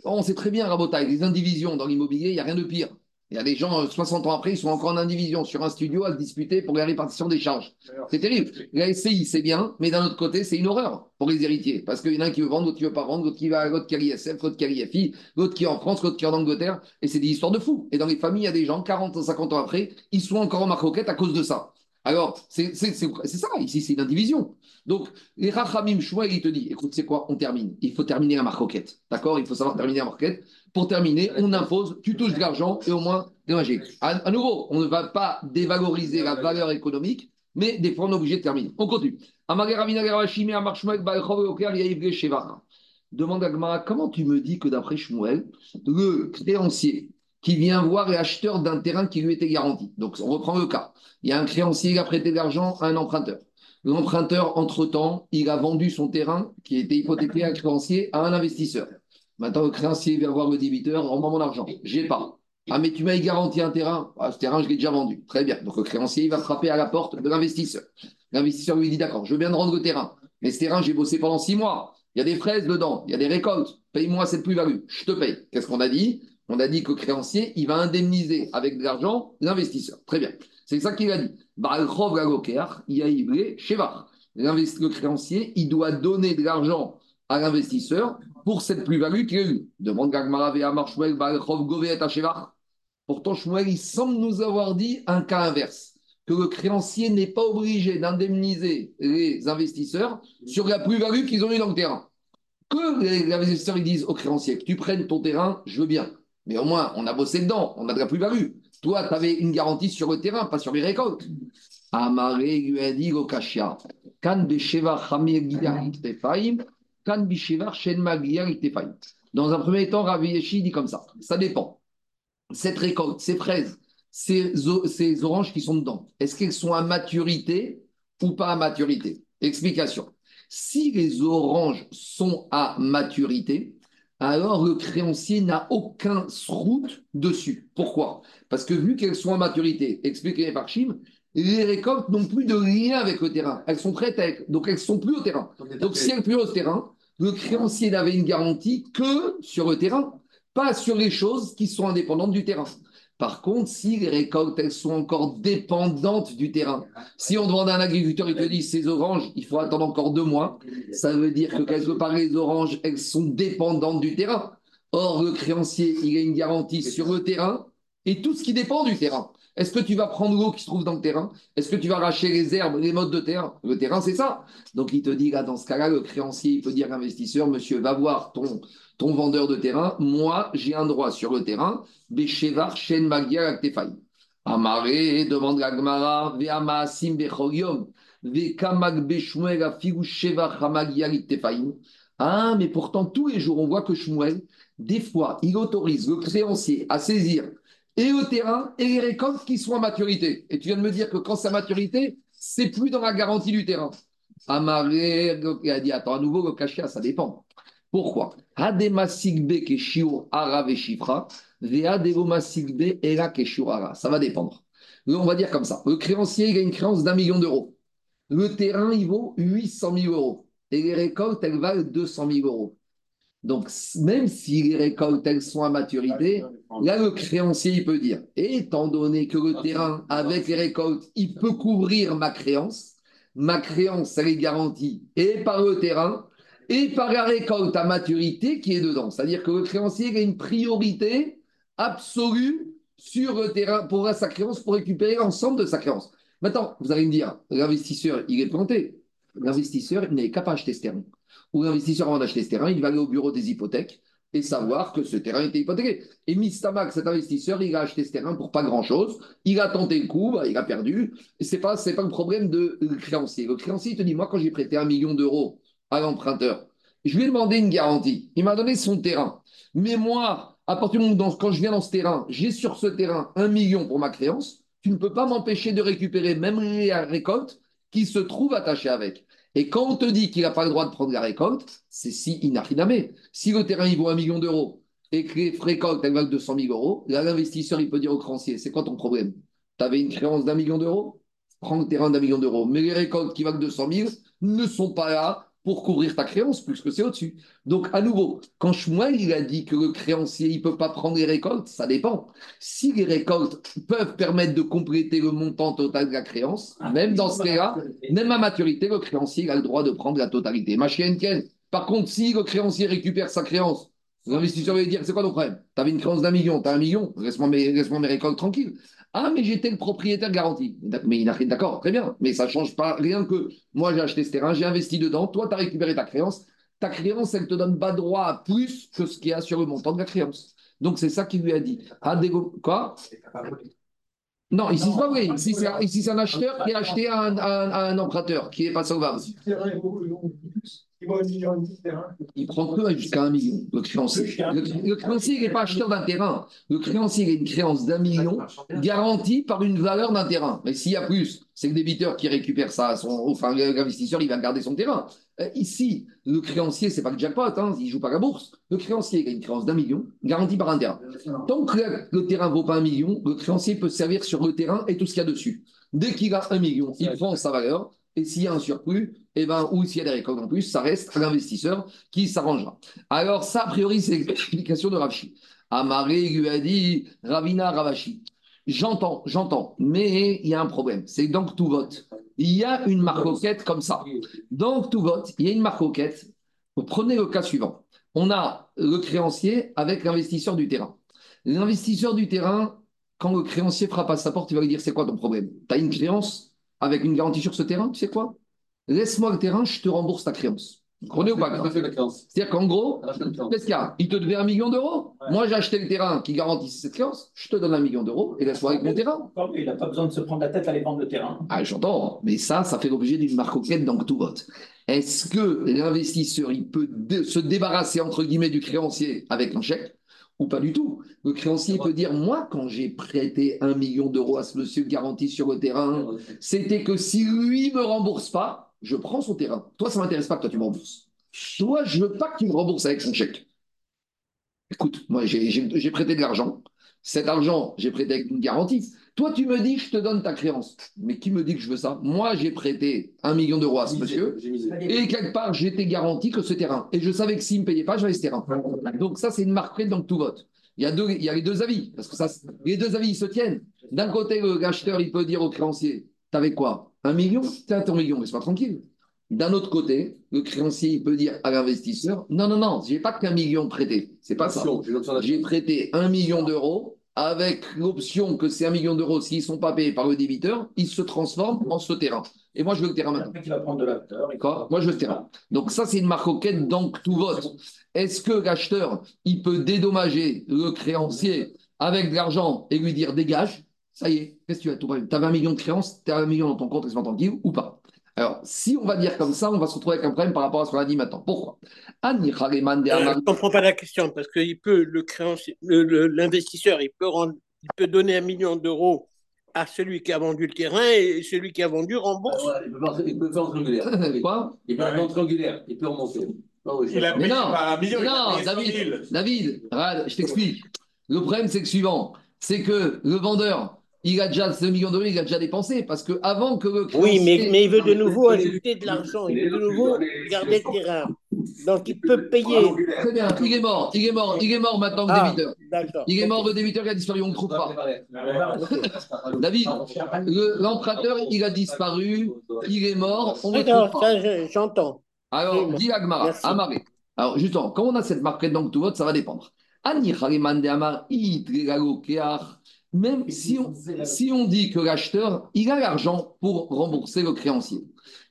On sait très bien, Rabotaille, les indivisions dans l'immobilier, il n'y a rien de pire. Il y a des gens, 60 euh, ans après, ils sont encore en indivision sur un studio à se disputer pour la répartition des charges. C'est terrible. La SCI, c'est bien, mais d'un autre côté, c'est une horreur pour les héritiers. Parce qu'il y en a un qui veut vendre, l'autre qui ne veut pas vendre, l'autre qui va, l'autre qui a l'ISF, l'autre qui a l'IFI, l'autre qui est en France, l'autre qui est en Angleterre. Et c'est des histoires de fous. Et dans les familles, il y a des gens, 40 ou 50 ans après, ils sont encore en marcoquette à cause de ça. Alors, c'est ça, ici, c'est une indivision. Donc, les Rachamim Shmuel, il te dit écoute, c'est quoi? On termine. Il faut terminer la marcoquette. D'accord? Il faut savoir terminer la marcoquette. Pour terminer, on impose, tu touches de l'argent et au moins. À, à nouveau, on ne va pas dévaloriser la valeur économique, mais des fois, on est obligé de terminer. On continue. Demande à Gmara, comment tu me dis que d'après Shmuel, le créancier qui vient voir l'acheteur d'un terrain qui lui était garanti. Donc, on reprend le cas. Il y a un créancier qui a prêté de l'argent à un emprunteur. L'emprunteur, entre-temps, il a vendu son terrain qui était hypothéqué à un créancier à un investisseur. Maintenant, le créancier vient voir le débiteur, rends-moi mon argent. J'ai pas. Ah, mais tu m'as garanti un terrain. Ah, ce terrain, je l'ai déjà vendu. Très bien. Donc, le créancier, il va frapper à la porte de l'investisseur. L'investisseur lui dit D'accord, je viens de rendre le terrain. Mais ce terrain, j'ai bossé pendant six mois. Il y a des fraises dedans. Il y a des récoltes. Paye-moi cette plus-value. Je te paye. Qu'est-ce qu'on a dit? On a dit que le créancier, il va indemniser avec de l'argent l'investisseur. Très bien. C'est ça qu'il a dit. Le créancier, il doit donner de l'argent à l'investisseur pour cette plus-value qu'il a eue. Demande Gagmara Pourtant, Shmuel, il semble nous avoir dit un cas inverse, que le créancier n'est pas obligé d'indemniser les investisseurs sur la plus-value qu'ils ont eue dans le terrain. Que les investisseurs ils disent au créancier que tu prennes ton terrain, je veux bien. Mais au moins, on a bossé dedans, on a de la plus-value. Toi, tu avais une garantie sur le terrain, pas sur les récoltes. A dit Kashia, Kan dans un premier temps, Ravi Yeshi dit comme ça ça dépend. Cette récolte, ces fraises, ces, ces oranges qui sont dedans, est-ce qu'elles sont à maturité ou pas à maturité? Explication. Si les oranges sont à maturité, alors le créancier n'a aucun route dessus. Pourquoi? Parce que vu qu'elles sont à maturité, expliqué par Chim, les récoltes n'ont plus de lien avec le terrain. Elles sont prêtes, à donc elles ne sont plus au terrain. Donc si elles ne sont plus au terrain, le créancier n'avait une garantie que sur le terrain, pas sur les choses qui sont indépendantes du terrain. Par contre, si les récoltes, elles sont encore dépendantes du terrain, si on demande à un agriculteur, il te dit ces oranges, il faut attendre encore deux mois, ça veut dire que quelque part, les oranges, elles sont dépendantes du terrain. Or, le créancier, il a une garantie sur le terrain et tout ce qui dépend du terrain. Est-ce que tu vas prendre l'eau qui se trouve dans le terrain? Est-ce que tu vas arracher les herbes, les modes de terrain Le terrain, c'est ça. Donc, il te dit, là, dans ce cas-là, le créancier, il peut dire à l'investisseur, monsieur, va voir ton, vendeur de terrain. Moi, j'ai un droit sur le terrain. Beshevar, Shen, Magia, Aktefai. Amaré, demande la Gemara, Ve'ama, Sim, Bechorium, Ve'kamak, Beshmuel, Afigu, Shevar, Hamagia, Ah, mais pourtant, tous les jours, on voit que Shmuel, des fois, il autorise le créancier à saisir et le terrain et les récoltes qui sont à maturité. Et tu viens de me dire que quand c'est à maturité, c'est plus dans la garantie du terrain. Amaré, il a dit attends, à nouveau, le cachet, ça dépend. Pourquoi? Ça va dépendre. On va dire comme ça le créancier, il a une créance d'un million d'euros. Le terrain, il vaut 800 000 euros. Et les récoltes, elles valent 200 000 euros. Donc, même si les récoltes, elles sont à maturité, là, le créancier, il peut dire, étant donné que le terrain, avec les récoltes, il peut couvrir ma créance, ma créance, elle est garantie et par le terrain, et par la récolte à maturité qui est dedans. C'est-à-dire que le créancier a une priorité absolue sur le terrain pour sa créance, pour récupérer l'ensemble de sa créance. Maintenant, vous allez me dire, l'investisseur, il est planté. L'investisseur, il n'est qu'à pas acheter ce terrain ou l'investisseur, avant d'acheter ce terrain, il va aller au bureau des hypothèques et savoir que ce terrain était hypothéqué. Et Mistamac, cet investisseur, il a acheté ce terrain pour pas grand-chose. Il a tenté le coup, bah, il a perdu. Ce n'est pas, pas le problème de créancier. Le créancier, te dit, moi, quand j'ai prêté un million d'euros à l'emprunteur, je lui ai demandé une garantie. Il m'a donné son terrain. Mais moi, à partir du moment où, quand je viens dans ce terrain, j'ai sur ce terrain un million pour ma créance, tu ne peux pas m'empêcher de récupérer même les récoltes qui se trouvent attachées avec. Et quand on te dit qu'il n'a pas le droit de prendre la récolte, c'est si inarinamé. Si le terrain il vaut un million d'euros et que les récoltes elles valent 200 000 euros, là l'investisseur il peut dire au créancier c'est quoi ton problème? Tu avais une créance d'un million d'euros? Prends le terrain d'un million d'euros. Mais les récoltes qui valent 200 000 ne sont pas là pour couvrir ta créance, puisque c'est au-dessus. Donc, à nouveau, quand Shmuel il a dit que le créancier il ne peut pas prendre les récoltes, ça dépend. Si les récoltes peuvent permettre de compléter le montant total de la créance, ah, même dans ce cas-là, même à maturité, le créancier a le droit de prendre la totalité. Ma chienne, Par contre, si le créancier récupère sa créance, l'investisseur va dire c'est quoi ton problème? Tu avais une créance d'un million, tu as un million, laisse-moi mes, laisse mes récoltes tranquilles. Ah, mais j'étais le propriétaire garanti. Mais il a rien d'accord, très bien. Mais ça ne change pas rien que moi, j'ai acheté ce terrain, j'ai investi dedans, toi, tu as récupéré ta créance. Ta créance, elle ne te donne pas droit à plus que ce qu'il y a sur le montant de la créance. Donc, c'est ça qu'il lui a dit. Ah, quoi? Non, ici, c'est pas vrai. Ici, c'est un acheteur qui a acheté un, un, un emprunteur qui n'est pas sauvable. Il prend que jusqu'à un million, le créancier. Le, créancier, il n'est pas acheteur d'un terrain. Le créancier, il a une créance d'un million garantie par une valeur d'un terrain. Mais s'il y a plus, c'est le débiteur qui récupère ça. Son, enfin, l'investisseur, il va garder son terrain. Euh, ici, le créancier, c'est pas le jackpot, hein, il ne joue pas la bourse. Le créancier, il a une créance d'un million garantie par un terrain. Tant que le, terrain ne vaut pas un million, le créancier peut servir sur le terrain et tout ce qu'il y a dessus. Dès qu'il a un million, il prend sa valeur. Et s'il y a un surplus, eh ben, ou s'il y a des récoltes en plus, ça reste à l'investisseur qui s'arrangera. Alors, ça, a priori, c'est l'explication de Rashi. Amaré lui Ravina Ravashi. J'entends, j'entends, mais il y a un problème. C'est donc tout vote. Il y a une marcoquette comme ça. Donc tout vote, il y a une marcoquette. Prenez le cas suivant. On a le créancier avec l'investisseur du terrain. L'investisseur du terrain, quand le créancier frappe à sa porte, il va lui dire c'est quoi ton problème? Tu as une créance? Avec une garantie sur ce terrain, tu sais quoi? Laisse-moi le terrain, je te rembourse ta créance. Vous comprenez ou pas C'est-à-dire qu'en gros, qu'est-ce qu'il y a? Il te devait un million d'euros. Moi, j'ai acheté le terrain qui garantit cette créance. Je te donne un million d'euros et laisse-moi avec mon terrain. Il n'a pas besoin de se prendre la tête à aller vendre le terrain. Ah, j'entends. Mais ça, ça fait l'objet d'une marque auquel dans tout vote. Est-ce que l'investisseur, il peut se débarrasser, entre guillemets, du créancier avec un chèque? Ou pas du tout. Le créancier peut dire, moi, quand j'ai prêté un million d'euros à ce monsieur garanti sur le terrain, c'était que si lui ne me rembourse pas, je prends son terrain. Toi, ça ne m'intéresse pas que toi, tu me rembourses. Toi, je ne veux pas que tu me rembourses avec son chèque. Écoute, moi, j'ai prêté de l'argent. cet argent, j'ai prêté avec une garantie. Toi, tu me dis, je te donne ta créance. Mais qui me dit que je veux ça? Moi, j'ai prêté un million d'euros à ce monsieur. Et quelque part, j'étais garanti que ce terrain. Et je savais que s'il ne me payait pas, j'avais ce terrain. Donc, ça, c'est une marque prête dans tout vote. Il y, a deux, il y a les deux avis. Parce que ça, les deux avis, ils se tiennent. D'un côté, le acheteur, il peut dire au créancier T'avais quoi? Un million? Tiens, ton million, mais sois tranquille. D'un autre côté, le créancier il peut dire à l'investisseur Non, non, non, je n'ai pas qu'un million prêté. C'est pas ça. J'ai prêté un million d'euros avec l'option que ces un million d'euros, s'ils ne sont pas payés par le débiteur, ils se transforment en ce terrain. Et moi, je veux le terrain maintenant. Il va prendre de D'accord Moi, je veux le terrain. Donc, ça, c'est une marque auquel, donc, tout vote. Est-ce que l'acheteur, il peut dédommager le créancier avec de l'argent et lui dire dégage Ça y est, qu'est-ce que tu as? Tout Tu avais un million de créances, tu as un million dans ton compte, laisse-moi tranquille ou pas? Alors, si on va dire comme ça, on va se retrouver avec un problème par rapport à ce qu'on a dit maintenant. Pourquoi? Euh, Je ne comprends pas la question, parce qu'il peut, le l'investisseur, il, peut il peut donner un million d'euros à celui qui a vendu le terrain et celui qui a vendu rembourse. Ah il, peut, faire un triangulaire. [laughs] Quoi? Il peut faire un triangulaire, il peut remonter. il a mais non, un million, non David, David, je t'explique. Le problème, c'est que suivant, c'est que le vendeur, il a déjà ce million d'euros, il a déjà dépensé parce que avant que le Oui, mais, mais il veut de nouveau ajouter de l'argent, il veut de nouveau garder le terrain. Donc il peut payer. Très bien, il est mort, il est mort, il est mort maintenant le ah, débiteur. Il est mort, le débiteur il a disparu, on ne trouve pas. David, l'emprunteur il a disparu, il est mort, on ne trouve pas. J'entends. Alors, dit Agmara, Amaré. Alors justement, quand on a cette marque donc tout vote, ça va dépendre. Ani Amar, même si on, si on dit que l'acheteur, il a l'argent pour rembourser le créancier.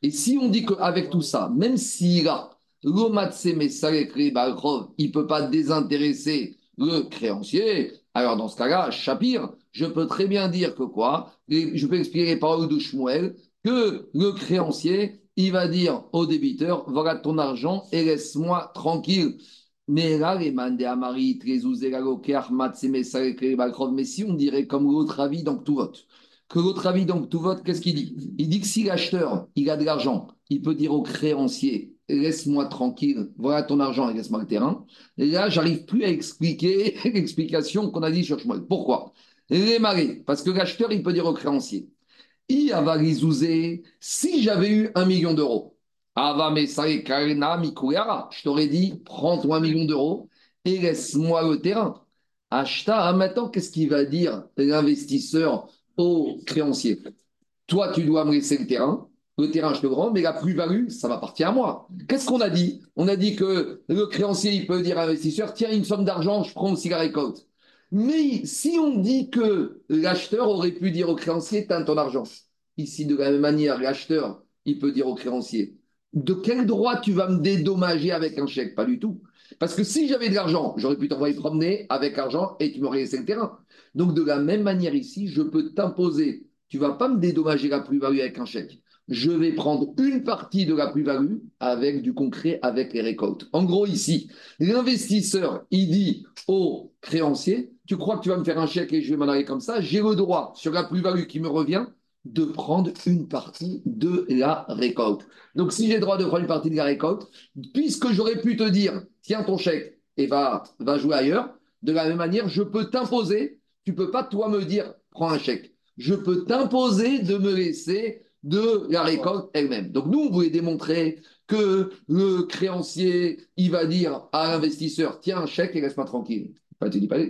Et si on dit qu'avec tout ça, même s'il a il ne peut pas désintéresser le créancier, alors dans ce cas-là, Shapir, je peux très bien dire que quoi? Je peux expliquer les paroles de Shmuel, que le créancier, il va dire au débiteur, voilà ton argent et laisse-moi tranquille. Mais si on dirait comme l'autre avis, donc tout vote. Que l'autre avis, donc tout vote, qu'est-ce qu'il dit? Il dit que si l'acheteur, il a de l'argent, il peut dire au créancier, laisse-moi tranquille, voilà ton argent et laisse-moi le terrain. Et là, j'arrive plus à expliquer [laughs] l'explication qu'on a dit sur Shmuel. Pourquoi? Les parce que l'acheteur, il peut dire au créancier, si j'avais eu un million d'euros, je t'aurais dit, prends-toi un million d'euros et laisse-moi le terrain. Acheta, ah, maintenant, qu'est-ce qu'il va dire l'investisseur au créancier? Toi, tu dois me laisser le terrain. Le terrain, je te rends, mais la plus-value, ça va partir à moi. Qu'est-ce qu'on a dit? On a dit que le créancier, il peut dire à l'investisseur Tiens, une somme d'argent, je prends aussi la récolte. Mais si on dit que l'acheteur aurait pu dire au créancier Tiens, ton argent. Ici, de la même manière, l'acheteur, il peut dire au créancier de quel droit tu vas me dédommager avec un chèque? Pas du tout. Parce que si j'avais de l'argent, j'aurais pu t'envoyer promener avec argent et tu m'aurais laissé le terrain. Donc de la même manière ici, je peux t'imposer. Tu vas pas me dédommager la plus-value avec un chèque. Je vais prendre une partie de la plus-value avec du concret, avec les récoltes. En gros, ici, l'investisseur, il dit au créancier, tu crois que tu vas me faire un chèque et je vais m'en aller comme ça, j'ai le droit sur la plus-value qui me revient de prendre une partie de la récolte. Donc, si j'ai le droit de prendre une partie de la récolte, puisque j'aurais pu te dire, tiens ton chèque et va, va jouer ailleurs, de la même manière, je peux t'imposer, tu ne peux pas toi me dire, prends un chèque. Je peux t'imposer de me laisser de la récolte elle-même. Donc, nous, on voulait démontrer que le créancier, il va dire à l'investisseur, tiens un chèque et laisse-moi tranquille.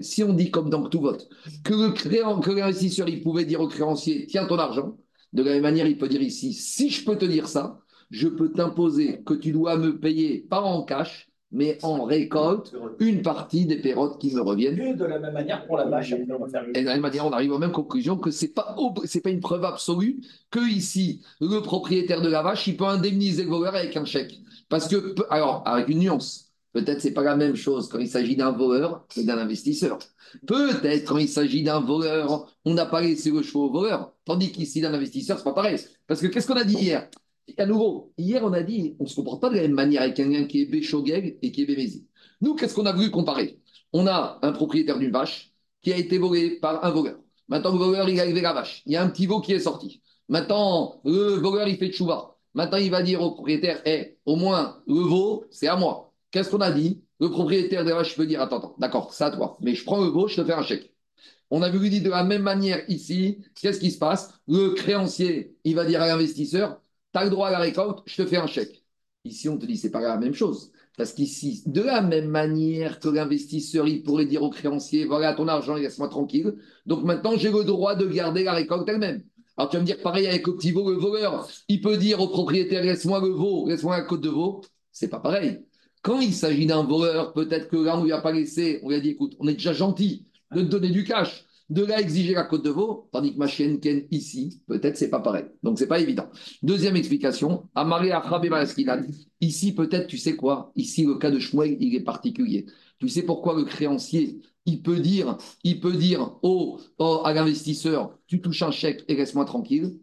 Si on dit comme dans tout vote, que le l'investisseur, il pouvait dire au créancier, tiens ton argent, de la même manière, il peut dire ici, si je peux te dire ça, je peux t'imposer que tu dois me payer, pas en cash, mais en récolte, une partie des pérotes qui me reviennent. de la même manière pour la vache. Et de la même manière, on arrive aux mêmes conclusions que ce n'est pas, pas une preuve absolue que ici, le propriétaire de la vache, il peut indemniser le voleur avec un chèque. Parce que, alors, avec une nuance, Peut-être c'est pas la même chose quand il s'agit d'un voleur que d'un investisseur. Peut-être quand il s'agit d'un voleur, on n'a pas laissé le choix au voleur. Tandis qu'ici, d'un investisseur, c'est pas pareil. Parce que qu'est-ce qu'on a dit hier? À nouveau, hier, on a dit on ne se comporte pas de la même manière avec quelqu'un qui est Béchogeg et qui est Bémézi. Nous, qu'est-ce qu'on a voulu comparer? On a un propriétaire d'une vache qui a été volé par un voleur. Maintenant, le voleur, il a élevé la vache. Il y a un petit veau qui est sorti. Maintenant, le voleur, il fait de chouva. Maintenant, il va dire au propriétaire, hé, au moins, le veau, c'est à moi. Qu'est-ce qu'on a dit? Le propriétaire des vaches peut dire Attends, attends, d'accord, c'est à toi, mais je prends le veau, je te fais un chèque. On a vu dit de la même manière ici, qu'est-ce qui se passe? Le créancier, il va dire à l'investisseur, tu as le droit à la récolte, je te fais un chèque. Ici, on te dit, c'est pas la même chose. Parce qu'ici, de la même manière que l'investisseur, il pourrait dire au créancier, voilà ton argent, laisse-moi tranquille. Donc maintenant, j'ai le droit de garder la récolte elle-même. Alors tu vas me dire, pareil avec le le voleur, il peut dire au propriétaire, laisse-moi le veau, laisse-moi la côte de veau. C'est pas pareil. Quand il s'agit d'un voleur, peut-être que là, on lui a pas laissé, on lui a dit, écoute, on est déjà gentil de te donner du cash de là exiger la côte de veau, tandis que ma chienne Ken ici, peut-être c'est pas pareil. Donc c'est pas évident. Deuxième explication, Amaré Ici, peut-être, tu sais quoi? Ici, le cas de Shmuel, il est particulier. Tu sais pourquoi le créancier, il peut dire, il peut dire au, à l'investisseur, tu touches un chèque et laisse-moi tranquille?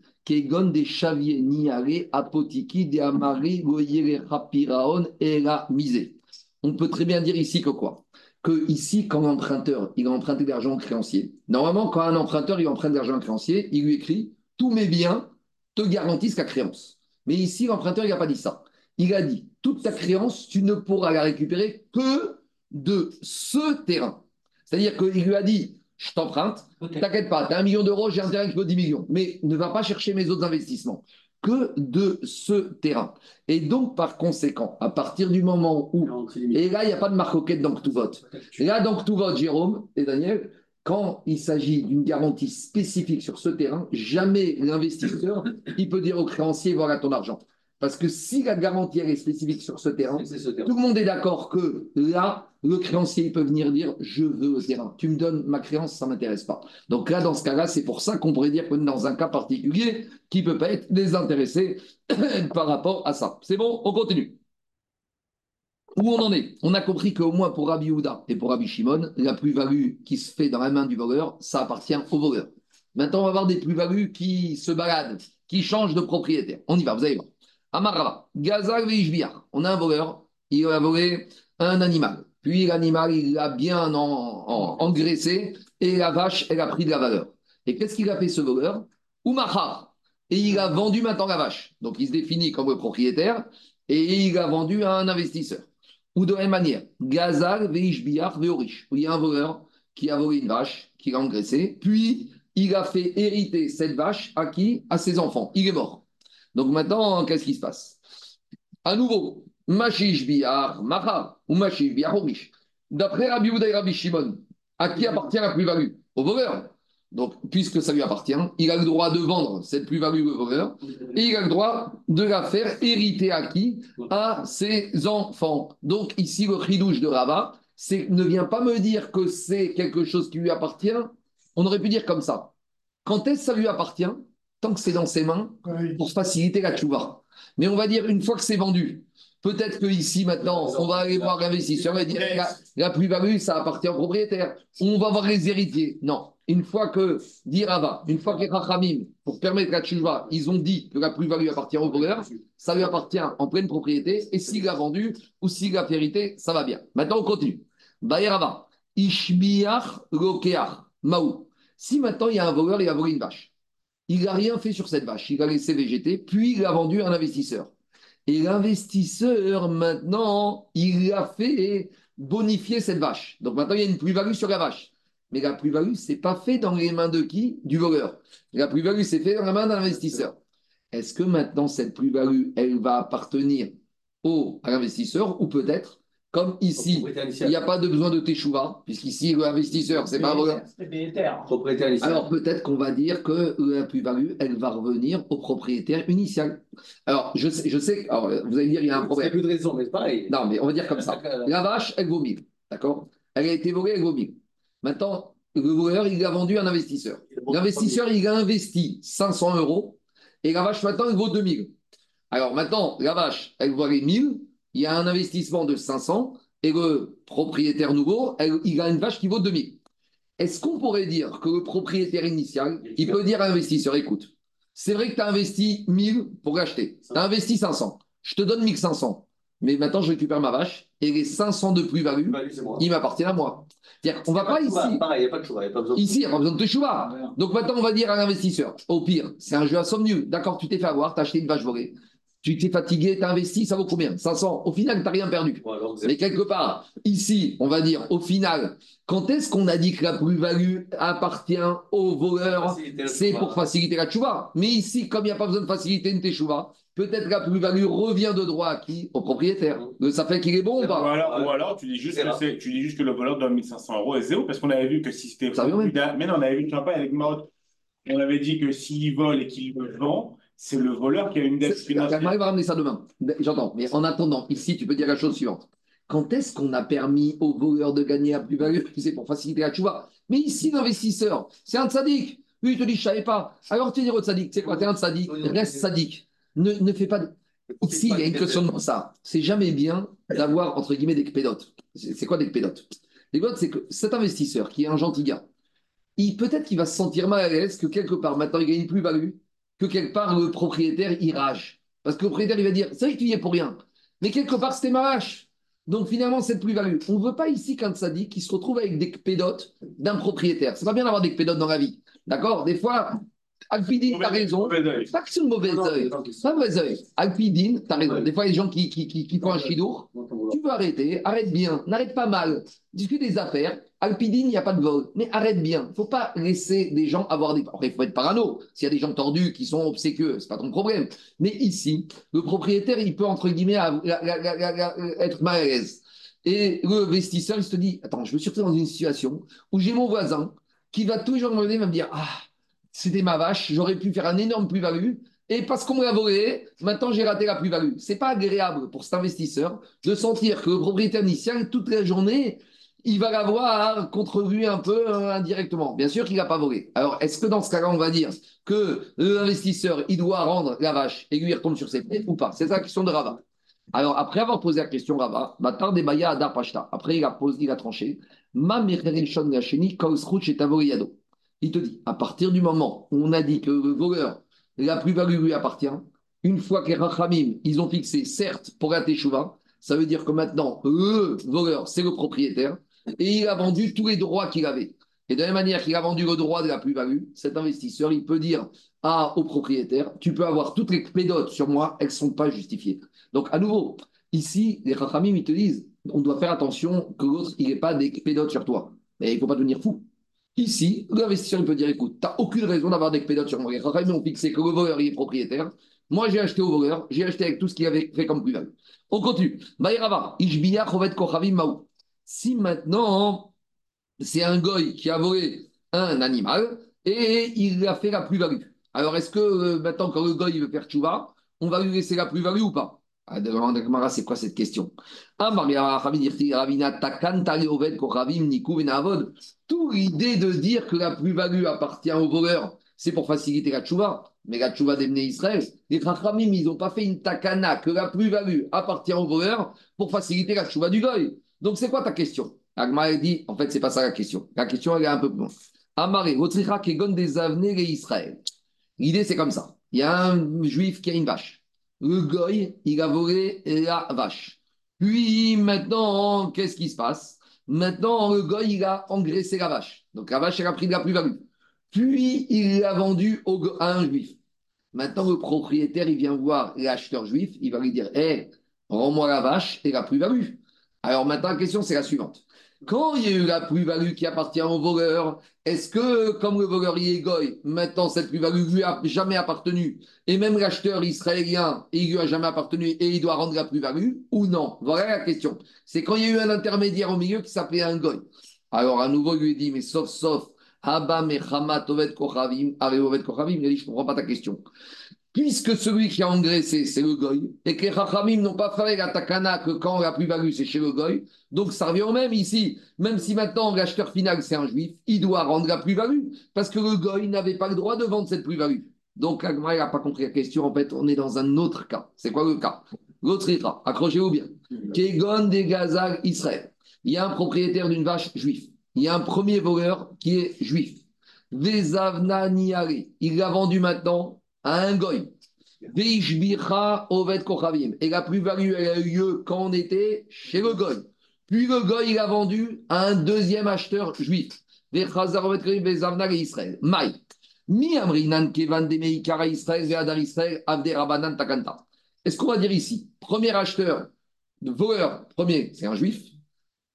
On peut très bien dire ici que quoi? Que ici, quand l'emprunteur, il a emprunté de l'argent au créancier, normalement, quand un emprunteur, il emprunte de l'argent au créancier, il lui écrit Tous mes biens te garantissent la créance. Mais ici, l'emprunteur, il n'a pas dit ça. Il a dit Toute ta créance, tu ne pourras la récupérer que de ce terrain. C'est-à-dire qu'il lui a dit Je t'emprunte, t'inquiète pas, tu as un million d'euros, j'ai un terrain qui vaut 10 millions, mais ne va pas chercher mes autres investissements que de ce terrain. Et donc, par conséquent, à partir du moment où. Et là, il n'y a pas de marcoquette dans tout vote. Et là, donc tout vote, Jérôme et Daniel, quand il s'agit d'une garantie spécifique sur ce terrain, jamais l'investisseur, il peut dire au créancier voilà ton argent. Parce que si la garantie est spécifique sur ce terrain, tout le monde est d'accord que là, le créancier peut venir dire je veux le terrain. Tu me donnes ma créance, ça ne m'intéresse pas. Donc là, dans ce cas-là, c'est pour ça qu'on pourrait dire que dans un cas particulier, qui ne peut pas être désintéressé [coughs] par rapport à ça. C'est bon, on continue. Où on en est? On a compris qu'au moins pour Rabbi Houda et pour Rabbi Shimon, la plus-value qui se fait dans la main du voleur, ça appartient au voleur. Maintenant, on va voir des plus-values qui se baladent, qui changent de propriétaire. On y va, vous allez voir. Amara, Gazal On a un voleur, il a volé un animal. Puis l'animal, il l'a bien engraissé et la vache, elle a pris de la valeur. Et qu'est-ce qu'il a fait ce voleur? Umachar. Et il a vendu maintenant la vache. Donc il se définit comme le propriétaire et il a vendu à un investisseur. Ou de la même manière, Gazal Veishbiach Veorish. Il y a un voleur qui a volé une vache, qui l'a engraissée, puis il a fait hériter cette vache à qui? À ses enfants. Il est mort. Donc maintenant, qu'est-ce qui se passe? À nouveau, Mashish Biyar Macha ou Mashish Horish. D'après Rabbi Houda et Rabbi Shimon, à qui appartient la plus-value? Au voleur. Donc, puisque ça lui appartient, il a le droit de vendre cette plus-value au voleur et il a le droit de la faire hériter à qui? À ses enfants. Donc, ici, le chidouche de Rava, ne vient pas me dire que c'est quelque chose qui lui appartient. On aurait pu dire comme ça. Quand est-ce que ça lui appartient? Tant que c'est dans ses mains, pour faciliter la tchouva. Mais on va dire, une fois que c'est vendu, peut-être qu'ici, maintenant, on va aller voir l'investisseur et dire, la, plus-value, ça appartient au propriétaire. On va voir les héritiers. Non. Une fois que, d'Irava, une fois que les Rachamim, pour permettre la tchouva, ils ont dit que la plus-value appartient au voleur, ça lui appartient en pleine propriété, et s'il a vendu ou s'il a hérité, ça va bien. Maintenant, on continue. Bayerava, Ishmiach Lokeach, Maou. Si maintenant il y a un voleur, il a volé une vache. Il n'a rien fait sur cette vache. Il a laissé végéter, puis il a vendu à un investisseur. Et l'investisseur, maintenant, il a fait bonifier cette vache. Donc maintenant, il y a une plus-value sur la vache. Mais la plus-value, ce n'est pas fait dans les mains de qui? Du voleur. La plus-value, c'est fait dans la main d'un investisseur. Est-ce que maintenant, cette plus-value, elle va appartenir au, à l'investisseur ou peut-être comme ici, il n'y a pas de besoin de teshuva, puisqu'ici, l'investisseur, c'est pas vrai. Alors peut-être qu'on va dire que la plus-value, elle va revenir au propriétaire initial. Alors, je sais, je sais alors, vous allez dire, il y a un problème. Il n'y a plus de raison, mais c'est pareil. Non, mais on va dire comme ça. La vache, elle vaut 1000. D'accord? Elle a été volée, elle vaut 1000. Maintenant, le voleur, il a vendu à un investisseur. L'investisseur, il a investi 500 euros, et la vache, maintenant, elle vaut 2000. Alors maintenant, la vache, elle vaut les 1000 il y a un investissement de 500 et le propriétaire nouveau, il a une vache qui vaut 2000. Est-ce qu'on pourrait dire que le propriétaire initial, il peut dire à l'investisseur, écoute, c'est vrai que tu as investi 1000 pour l'acheter, tu as investi 500, je te donne 1500, mais maintenant je récupère ma vache et les 500 de plus-value, ils m'appartiennent à moi. On va pas, ici. Pareil, il n'y a pas de choix. Ici, il n'y a pas besoin de choix. Donc maintenant, on va dire à l'investisseur, au pire, c'est un jeu à somme nulle. D'accord, tu t'es fait avoir, tu as acheté une vache volée. Tu t'es fatigué, tu as investi, ça vaut combien? 500. Au final, tu n'as rien perdu. Mais quelque part, ici, on va dire, au final, quand est-ce qu'on a dit que la plus-value appartient au voleur C'est pour faciliter la tchouva. Mais ici, comme il n'y a pas besoin de faciliter une tchouva, peut-être que la plus-value revient de droit à qui? Au propriétaire. Ça fait qu'il est bon ou pas? Ou alors, tu, dis juste que tu dis juste que le voleur donne 1500 euros et zéro, parce qu'on avait vu que si c'était. Mais non, on avait vu une campagne avec Maud. On avait dit que s'il vole et qu'il le vend, c'est le voleur qui a une dette financière. va ramener ça demain. J'entends. Mais en attendant, ici, tu peux dire la chose suivante. Quand est-ce qu'on a permis aux voleurs de gagner à plus-value C'est pour faciliter la vois. Mais ici, l'investisseur, c'est un sadique. Lui, il te dit, je ne savais pas. Alors, tu dis au sadique, c'est quoi? Tu es un sadique, reste sadique. Ne, ne fais pas. Ici, il y a une question de ça. C'est jamais bien d'avoir, entre guillemets, des pédotes. C'est quoi des pédotes? Les pédotes, c'est que cet investisseur qui est un gentil gars, peut-être qu'il va se sentir mal à l'aise que quelque part, maintenant, il gagne plus-value que quelque part le propriétaire il rage. Parce que le propriétaire il va dire c'est vrai que tu y es pour rien, mais quelque part c'était ma vache. Donc finalement, c'est plus-value. On ne veut pas ici qu'un sadique qui se retrouve avec des pédotes d'un propriétaire. C'est pas bien d'avoir des pédotes dans la vie. D'accord? Des fois, Alpidine, tu as raison. Pas que c'est une mauvaise œil. Pas mauvais œil. Alpidine, tu as raison. Des fois, il y a des gens qui, qui, qui, qui font un chidour. Tu veux arrêter, arrête bien. N'arrête pas mal. Discute des affaires. Alpidine, il n'y a pas de vol. Mais arrête bien. Il ne faut pas laisser des gens avoir des. Après, il faut être parano. S'il y a des gens tordus qui sont obséquieux, ce n'est pas ton problème. Mais ici, le propriétaire, il peut, entre guillemets, être mal à l'aise. Et le vestisseur, il se dit Attends, je me suis retrouvé dans une situation où j'ai mon voisin qui va toujours me me dire Ah, c'était ma vache, j'aurais pu faire un énorme plus-value. Et parce qu'on me l'a volé, maintenant j'ai raté la plus-value. C'est pas agréable pour cet investisseur de sentir que le propriétaire initial, toute la journée, il va l'avoir contrevu un peu euh, indirectement. Bien sûr qu'il n'a pas volé. Alors, est-ce que dans ce cas-là, on va dire que l'investisseur, il doit rendre la vache et lui, il retombe sur ses pieds ou pas? C'est ça la question de Rava. Alors, après avoir posé la question Rava, des Maya Adar Pashta. Après, il a, posé, il a tranché. Ma il te dit, à partir du moment où on a dit que le voleur, la plus-value lui appartient, une fois que les Rachamim, ils ont fixé, certes, pour la Teshuvah, ça veut dire que maintenant, le voleur, c'est le propriétaire, et il a vendu tous les droits qu'il avait. Et de la même manière qu'il a vendu le droit de la plus-value, cet investisseur, il peut dire à, au propriétaire, tu peux avoir toutes les pédotes sur moi, elles ne sont pas justifiées. Donc, à nouveau, ici, les Rachamim, ils te disent, on doit faire attention que l'autre, il n'ait pas des pédotes sur toi. Mais il ne faut pas devenir fou. Ici, l'investisseur peut dire écoute, tu n'as aucune raison d'avoir des pédotes sur moi. Les ont fixé que le voleur il est propriétaire. Moi, j'ai acheté au voleur, j'ai acheté avec tout ce qu'il avait fait comme plus-value. On continue. Si maintenant, c'est un goy qui a volé un animal et il a fait la plus-value. Alors, est-ce que euh, maintenant, quand le goy veut faire tchouva, on va lui laisser la plus-value ou pas? Ah, c'est quoi cette question? Tout l'idée de dire que la plus-value appartient au voleur, c'est pour faciliter la tchouva. Mais la tchouva d'Emné Israël, les Chachamim, ils n'ont pas fait une takana que la plus-value appartient au voleur pour faciliter la tchouva du goy. Donc, c'est quoi ta question? Agma dit, en fait, c'est pas ça la question. La question, elle est un peu plus loin. Amaré, Kegon des et Israël. L'idée, c'est comme ça. Il y a un juif qui a une vache le goy, il a volé la vache. Puis maintenant, qu'est-ce qui se passe? Maintenant, le goy, il a engraissé la vache. Donc la vache, elle a pris de la plus-value. Puis il l'a vendue à un juif. Maintenant, le propriétaire, il vient voir l'acheteur juif, il va lui dire Hé, rends-moi la vache et la plus-value. Alors maintenant, la question, c'est la suivante. Quand il y a eu la plus-value qui appartient au voleur, est-ce que, comme le voleur y est goy, maintenant cette plus-value lui a jamais appartenu, et même l'acheteur israélien, il lui a jamais appartenu, et il doit rendre la plus-value, ou non? Voilà la question. C'est quand il y a eu un intermédiaire au milieu qui s'appelait un goy. Alors, à nouveau, il lui dit, mais sauf, sauf, Haba Mechama Tovet Kochavim, Kochavim, il dit, je ne comprends pas ta question puisque celui qui a engraissé, c'est le goy, et que les Chachamim n'ont pas fait la takana que quand la plus-value, c'est chez le goy, donc ça revient au même ici. Même si maintenant l'acheteur final, c'est un juif, il doit rendre la plus-value, parce que le goy n'avait pas le droit de vendre cette plus-value. Donc Agma n'a pas compris la question, en fait, on est dans un autre cas. C'est quoi le cas? L'autre ira, accrochez-vous bien. Kegon de Gazag Israël. Il y a un propriétaire d'une vache juif. Il y a un premier voleur qui est juif. Vezavna Niari. Il l'a vendu maintenant à un goy. Et la plus-value, elle a eu lieu quand on était chez le goy. Puis le goy, il a vendu à un deuxième acheteur juif. Takanta. Est-ce qu'on va dire ici, premier acheteur, voleur, premier, c'est un juif.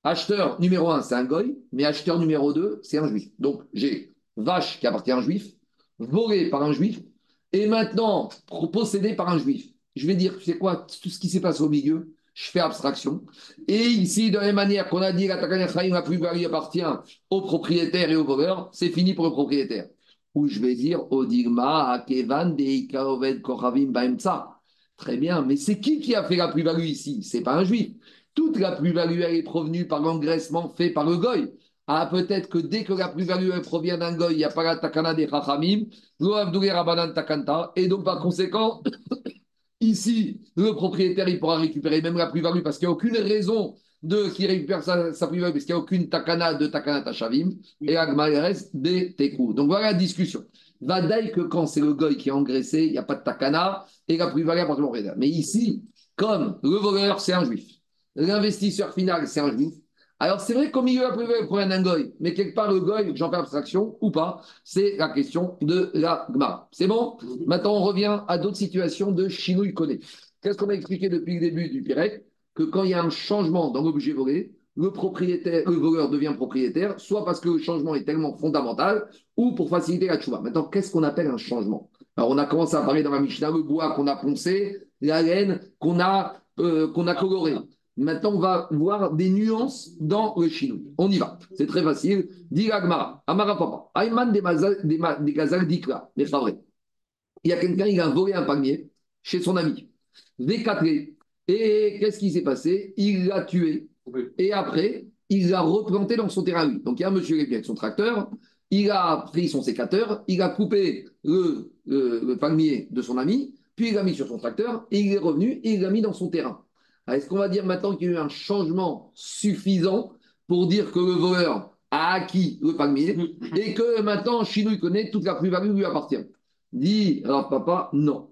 Acheteur numéro un, c'est un goy, mais acheteur numéro deux, c'est un juif. Donc, j'ai vache qui appartient à un juif, volé par un juif, et maintenant possédé par un juif. Je vais dire, sais quoi, tout ce qui s'est passé au milieu, je fais abstraction. Et ici, de la même manière qu'on a dit la la plus-value appartient au propriétaire et au voleur, c'est fini pour le propriétaire. Ou je vais dire, Odigma, Akevan, Deikaoved, Koravim, Baemtsa. Très bien, mais c'est qui qui a fait la plus-value ici? C'est pas un juif. Toute la plus-value, elle est provenue par l'engraissement fait par le goy. Ah, peut-être que dès que la plus-value provient d'un goy, il n'y a pas la takana des chachamim, takanta, et donc par conséquent, [coughs] ici, le propriétaire, il pourra récupérer même la plus-value parce qu'il n'y a aucune raison de qui récupère sa, plus-value, parce qu'il n'y a aucune takana de takana tachavim, et agma reste des tekou. Donc voilà la discussion. Va que quand c'est le goy qui est engraissé, il n'y a pas de takana, et la plus-value au Mais ici, comme le voleur, c'est un juif, L'investisseur final, c'est un juif. Alors, c'est vrai qu'au milieu, la plus pour un goy, mais quelque part, le goy, j'en fais abstraction ou pas, c'est la question de la gma. C'est bon? Maintenant, on revient à d'autres situations de chinouille connaît. Qu'est-ce qu'on a expliqué depuis le début du Pirec Que quand il y a un changement dans l'objet volé, le propriétaire, le voleur devient propriétaire, soit parce que le changement est tellement fondamental, ou pour faciliter la chouva. Maintenant, qu'est-ce qu'on appelle un changement? Alors, on a commencé à parler dans la Mishnah, le bois qu'on a poncé, la laine qu'on a, euh, qu'on a coloré. Maintenant, on va voir des nuances dans le chinois. On y va. C'est très facile. Dit Amara Papa. Ayman des gazal dikla. Mais c'est vrai. Il y a quelqu'un, il a volé un palmier chez son ami. Décatré. Et qu'est-ce qui s'est passé? Il l'a tué. Et après, il l'a replanté dans son terrain. Donc, il y a un monsieur qui avec son tracteur. Il a pris son sécateur. Il a coupé le, le palmier de son ami. Puis, il l'a mis sur son tracteur. Et il est revenu et il l'a mis dans son terrain. Est-ce qu'on va dire maintenant qu'il y a eu un changement suffisant pour dire que le voleur a acquis le palmier et que maintenant Chinou connaît toute la plus-value lui appartient? Dit alors papa, non.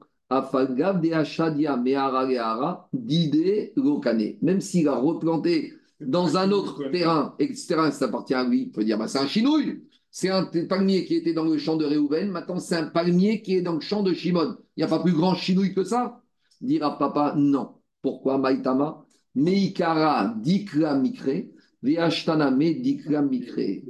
Même s'il a replanté dans un autre terrain, etc., ça appartient à lui, il peut dire bah, c'est un chinouille. C'est un palmier qui était dans le champ de Réhouven, maintenant c'est un palmier qui est dans le champ de Shimon. Il n'y a pas plus grand chinouille que ça? Dira papa, non. Pourquoi? Maïtama Meikara dikra mikre, me dikra mikre.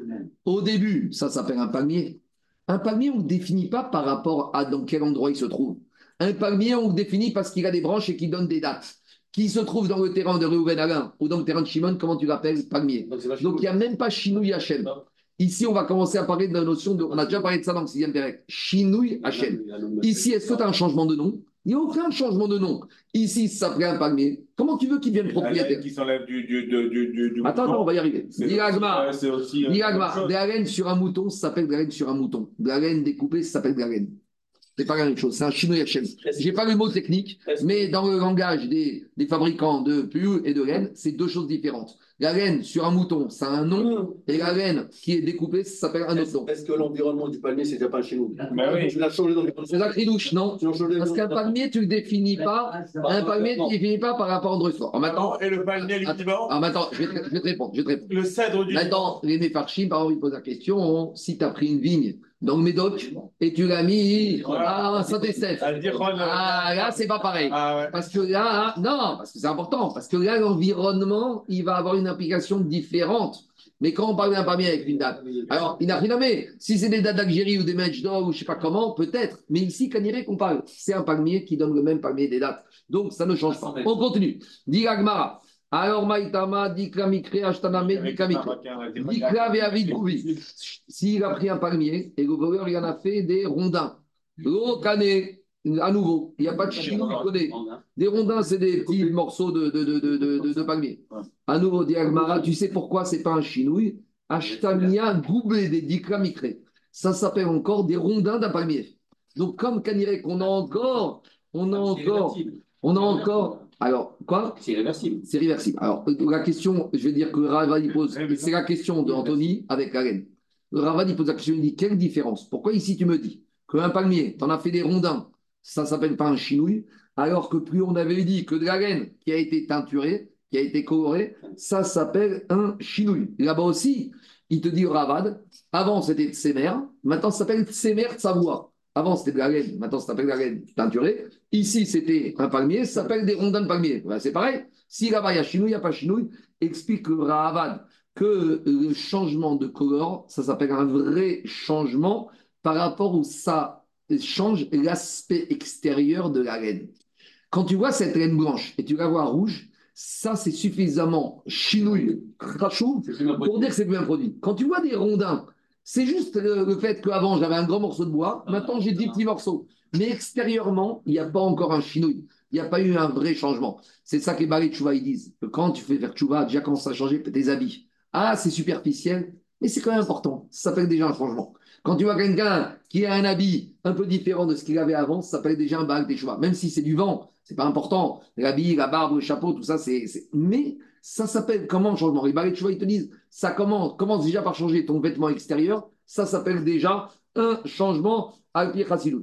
Au début, ça s'appelle un palmier. Un palmier, on ne le définit pas par rapport à dans quel endroit il se trouve. Un palmier, on le définit parce qu'il a des branches et qu'il donne des dates. Qui se trouve dans le terrain de Reuven Alain ou dans le terrain de Shimon, comment tu l'appelles? Palmier. Donc il n'y a même pas Chinouille Hachem. Ici, on va commencer à parler de la notion de. On a déjà parlé de ça dans le sixième direct. Chinouille Hachem. Ici, est-ce que tu as un changement de nom? Il n'y a aucun changement de nom. Ici, ça s'appelait un palmier. Comment tu veux qu'il devienne propriétaire qui s'enlève du, du, du, du, Attends, attends, on va y arriver. Diagma, de la laine sur un mouton, ça s'appelle de la laine sur un mouton. De la laine découpée, ça s'appelle de la laine. C'est pas la même chose, c'est un chinois Yachem. Je n'ai pas le mot technique, mais dans le langage des, des fabricants de pull et de laine, c'est deux choses différentes. La laine sur un mouton, ça a un nom, et la laine qui est découpée, ça s'appelle un autre nom. Est-ce que l'environnement du palmier, c'est déjà pas chez nous? Bah oui. Tu l'as changé dans C'est la cridouche, non Parce qu'un palmier, tu ne le définis pas. Un palmier, tu ne le définis pas par rapport à un Maintenant, et le palmier, l'équivalent Ah, maintenant, je vais, te, je vais te répondre. Je vais te répondre. Le cèdre du. Maintenant, les méfarchim, par exemple, ils posent la question si tu as pris une vigne le Médoc et tu l'as mis à Saint-Estèphe. Ah, là, c'est pas pareil. Ah, parce que là, non, parce que c'est important. Parce que là, l'environnement, il va avoir une implication différente. Mais quand on parle d'un palmier avec une date, alors il n'a rien mais Si c'est des dates d'Algérie ou des matchs d'or ou je ne sais pas comment, peut-être. Mais ici, Caniré qu'on parle, c'est un palmier qui donne le même palmier des dates. Donc ça ne change pas. On continue. Dit Agmara. Alors, Maïtama, Dikla Mikre, Ashtaname, Dikla Mikre. Dikla Veavid S'il a pris un palmier et le voleur, il en a fait des rondins. L'Okane, à nouveau, il n'y a pas de chino connaît. Des rondins, c'est des petits morceaux de, de, de, de, de palmier. À nouveau, Diagmara, tu sais pourquoi c'est pas un chinouille? Ashtamia Goubé des Dikla Mikre. Ça s'appelle encore des rondins d'un palmier. Donc, comme Kanirek, on a encore, on a encore, on a encore alors, quoi? C'est réversible. C'est réversible. Alors, la question, je vais dire que Ravad, pose, c'est la question d'Anthony avec Karen. Ravad, il pose la question, il dit, quelle différence? Pourquoi ici tu me dis qu'un palmier, tu en as fait des rondins, ça s'appelle pas un chinouille, alors que plus on avait dit que de la laine qui a été teinturée, qui a été colorée, ça s'appelle un chinouille. Là-bas aussi, il te dit Ravad, avant c'était Tsemer, maintenant ça s'appelle Tsemer Savoie. Avant, c'était de la laine, maintenant, ça s'appelle de la laine teinturée. Ici, c'était un palmier, ça s'appelle des rondins de palmier. c'est pareil. Si là-bas, il y a chinouille, il n'y a pas chinouille, explique Rahavad que le changement de couleur, ça s'appelle un vrai changement par rapport où ça change l'aspect extérieur de la laine. Quand tu vois cette laine blanche et tu la vois rouge, ça, c'est suffisamment chinouille, crachou, pour dire que c'est bien produit. Quand tu vois des rondins, c'est juste le, fait qu'avant, j'avais un grand morceau de bois, maintenant, j'ai 10 petits morceaux. Mais extérieurement, il n'y a pas encore un chinouille. Il n'y a pas eu un vrai changement. C'est ça que les balais de Chouva, ils disent. Que quand tu fais faire Chouva, déjà commence à changer tes habits. Ah, c'est superficiel, mais c'est quand même important. Ça s'appelle déjà un changement. Quand tu vois quelqu'un qui a un habit un peu différent de ce qu'il avait avant, ça s'appelle déjà un bac des Chouva. Même si c'est du vent, c'est pas important. L'habit, la barbe, le chapeau, tout ça, c'est. Mais ça s'appelle comment le changement Les balais de Chouva, ils te disent, ça commence déjà par changer ton vêtement extérieur. Ça s'appelle déjà un changement à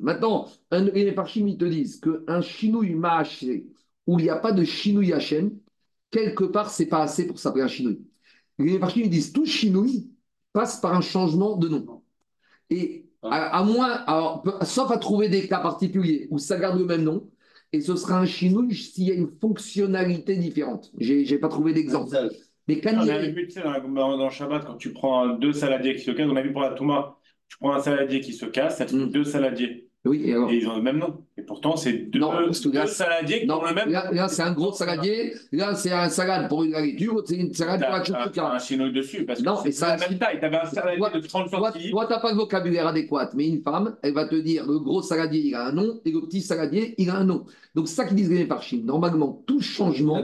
Maintenant, les parchim, ils te disent qu'un chinouille mâché où il n'y a pas de chinouille Hachem, quelque part, c'est pas assez pour s'appeler un chinouille. Les parchim, ils disent tout chinouille passe par un changement de nom. Et à, moins, alors, sauf à trouver des cas particuliers où ça garde le même nom, et ce sera un chinouille s'il y a une fonctionnalité différente. Je n'ai pas trouvé d'exemple. Mais quand on avait vu dans, dans Shabbat, quand tu prends deux saladiers qui se cassent, on a vu pour la Touma, tu prends un saladier qui se casse, ça te fait mm. deux saladiers. Oui, et, ils ont le même nom. Et pourtant, c'est deux, saladiers qui ont le même nom. Là, c'est un gros saladier. Là, c'est un salade pour une garniture. C'est une salade pour la chouchouka. un chinois dessus. Parce non, que c'est la même taille. Tu avais un saladier de 30 centilitres. Toi, tu n'as pas le vocabulaire adéquat. Mais une femme, elle va te dire le gros saladier, il a un nom. Et le petit saladier, il a un nom. Donc, ça qu'ils disent les Chine. Normalement, tout changement,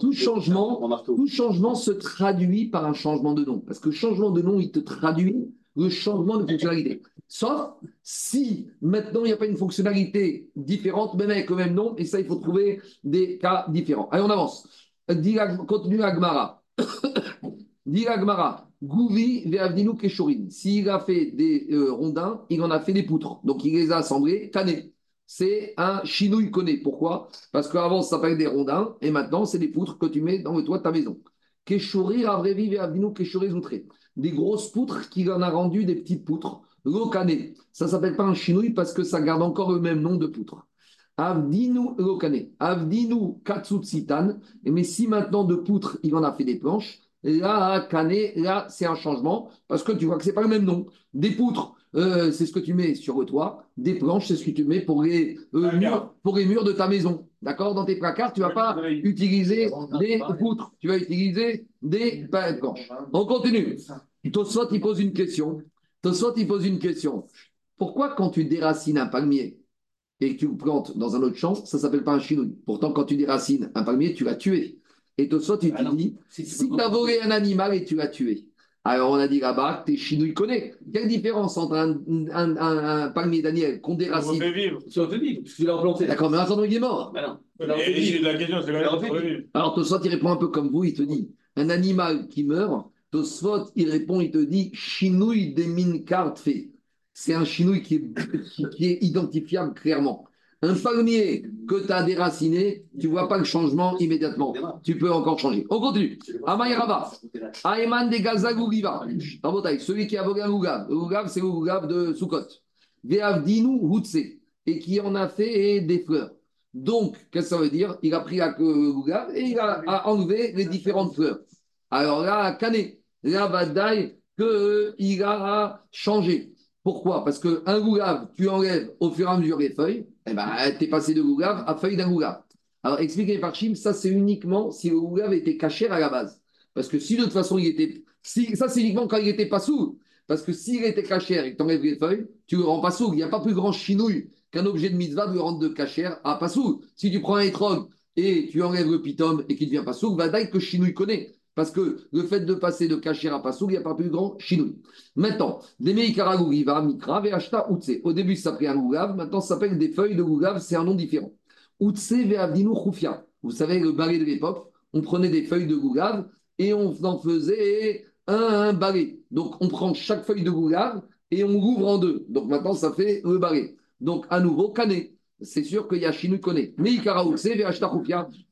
tout changement, tout changement se traduit par un changement de nom. Parce que changement de nom, il te traduit le changement de fonctionnalité. Sauf si maintenant il n'y a pas une fonctionnalité différente, même avec le même nom, et ça, il faut trouver des cas différents. Allez, on avance. Continue Agmara. [coughs] Dit Agmara, Gouvi ve'avdinu keshorin. S'il a fait des euh, rondins, il en a fait des poutres. Donc il les a assemblés, tanés. C'est un chinouille connaît. Pourquoi? Parce qu'avant, ça s'appelait des rondins, et maintenant, c'est des poutres que tu mets dans le toit de ta maison. Keshorir avrevi ve'avdinu keshorir zoutré des grosses poutres qu'il en a rendu des petites poutres. Lokane, ça ne s'appelle pas un chinouille parce que ça garde encore le même nom de poutre. Avdinu lokane, avdinu katsutsitan, mais si maintenant de poutres il en a fait des planches, là, kane, là c'est un changement parce que tu vois que c'est pas le même nom. Des poutres, euh, c'est ce que tu mets sur le toit. Des planches, c'est ce que tu mets pour les, euh, murs, pour les murs de ta maison. D'accord? Dans tes placards, tu ne vas pas utiliser des poutres, tu vas utiliser des planches. On continue. Tosot, il pose une question. Il pose une question. Pourquoi, quand tu déracines un palmier et que tu le plantes dans un autre champ, ça ne s'appelle pas un chinouille Pourtant, quand tu déracines un palmier, tu l'as tué. Et Tosot, il te ah dit si tu as volé un animal et tu l'as tué, alors on a dit là-bas, t'es chinouille connaît. Quelle différence entre un, palmier Daniel qu'on déracine? Ça fait vivre. Ça fait vivre, parce que tu l'as implanté. D'accord, mais attends, il est mort. Bah non. Et, la question, c'est. Alors Tosfot, il répond un peu comme vous, il te dit un animal qui meurt, Tosfot, il répond, il te dit chinouille des mines fait. C'est un chinouille qui est identifiable clairement. Un palmier que tu as déraciné, tu vois pas le changement immédiatement. Tu peux encore changer. On continue. Amayaraba. Aeman de Gazagougiva. Celui qui a volé un Ougav. Le Ougav, c'est le Ougav de Soukot. Hutse. Et qui en a fait des fleurs. Donc, qu'est-ce que ça veut dire? Il a pris la Ougav et il a, enlevé les différentes fleurs. Alors là, Kané, là, Vadaï, qu'il a changé. Pourquoi? Parce qu'un gougave, tu enlèves au fur et à mesure les feuilles, eh ben, tu es passé de gougave à feuille d'un gougave. Alors, expliquez par Chim, ça c'est uniquement si le gougave était caché à la base. Parce que si de toute façon il était. Si, ça c'est uniquement quand il n'était pas sourd. Parce que s'il était caché et que tu enlèves les feuilles, tu ne le rends pas sourd. Il n'y a pas plus grand chinouille qu'un objet de mitzvah de rendre de cachère à pas sourd. Si tu prends un étrog et tu enlèves le pitom et qu'il devient pas sourd, va que chinouille connaît. Parce que le fait de passer de Kacher à Passoug, il n'y a pas plus grand chinouille. Maintenant, va Mikra, Veachta, Utse. Au début, ça s'appelait un Gougav, maintenant ça s'appelle des feuilles de Gougav, c'est un nom différent. Utse, Veavdinu, Khoufia. Vous savez, le balai de l'époque, on prenait des feuilles de Gougav et on en faisait un, un. Donc, on prend chaque feuille de Gougav et on l'ouvre en deux. Donc, maintenant, ça fait le balai. Donc, à nouveau, cané c'est sûr qu'il y a Chinu connaît. Mais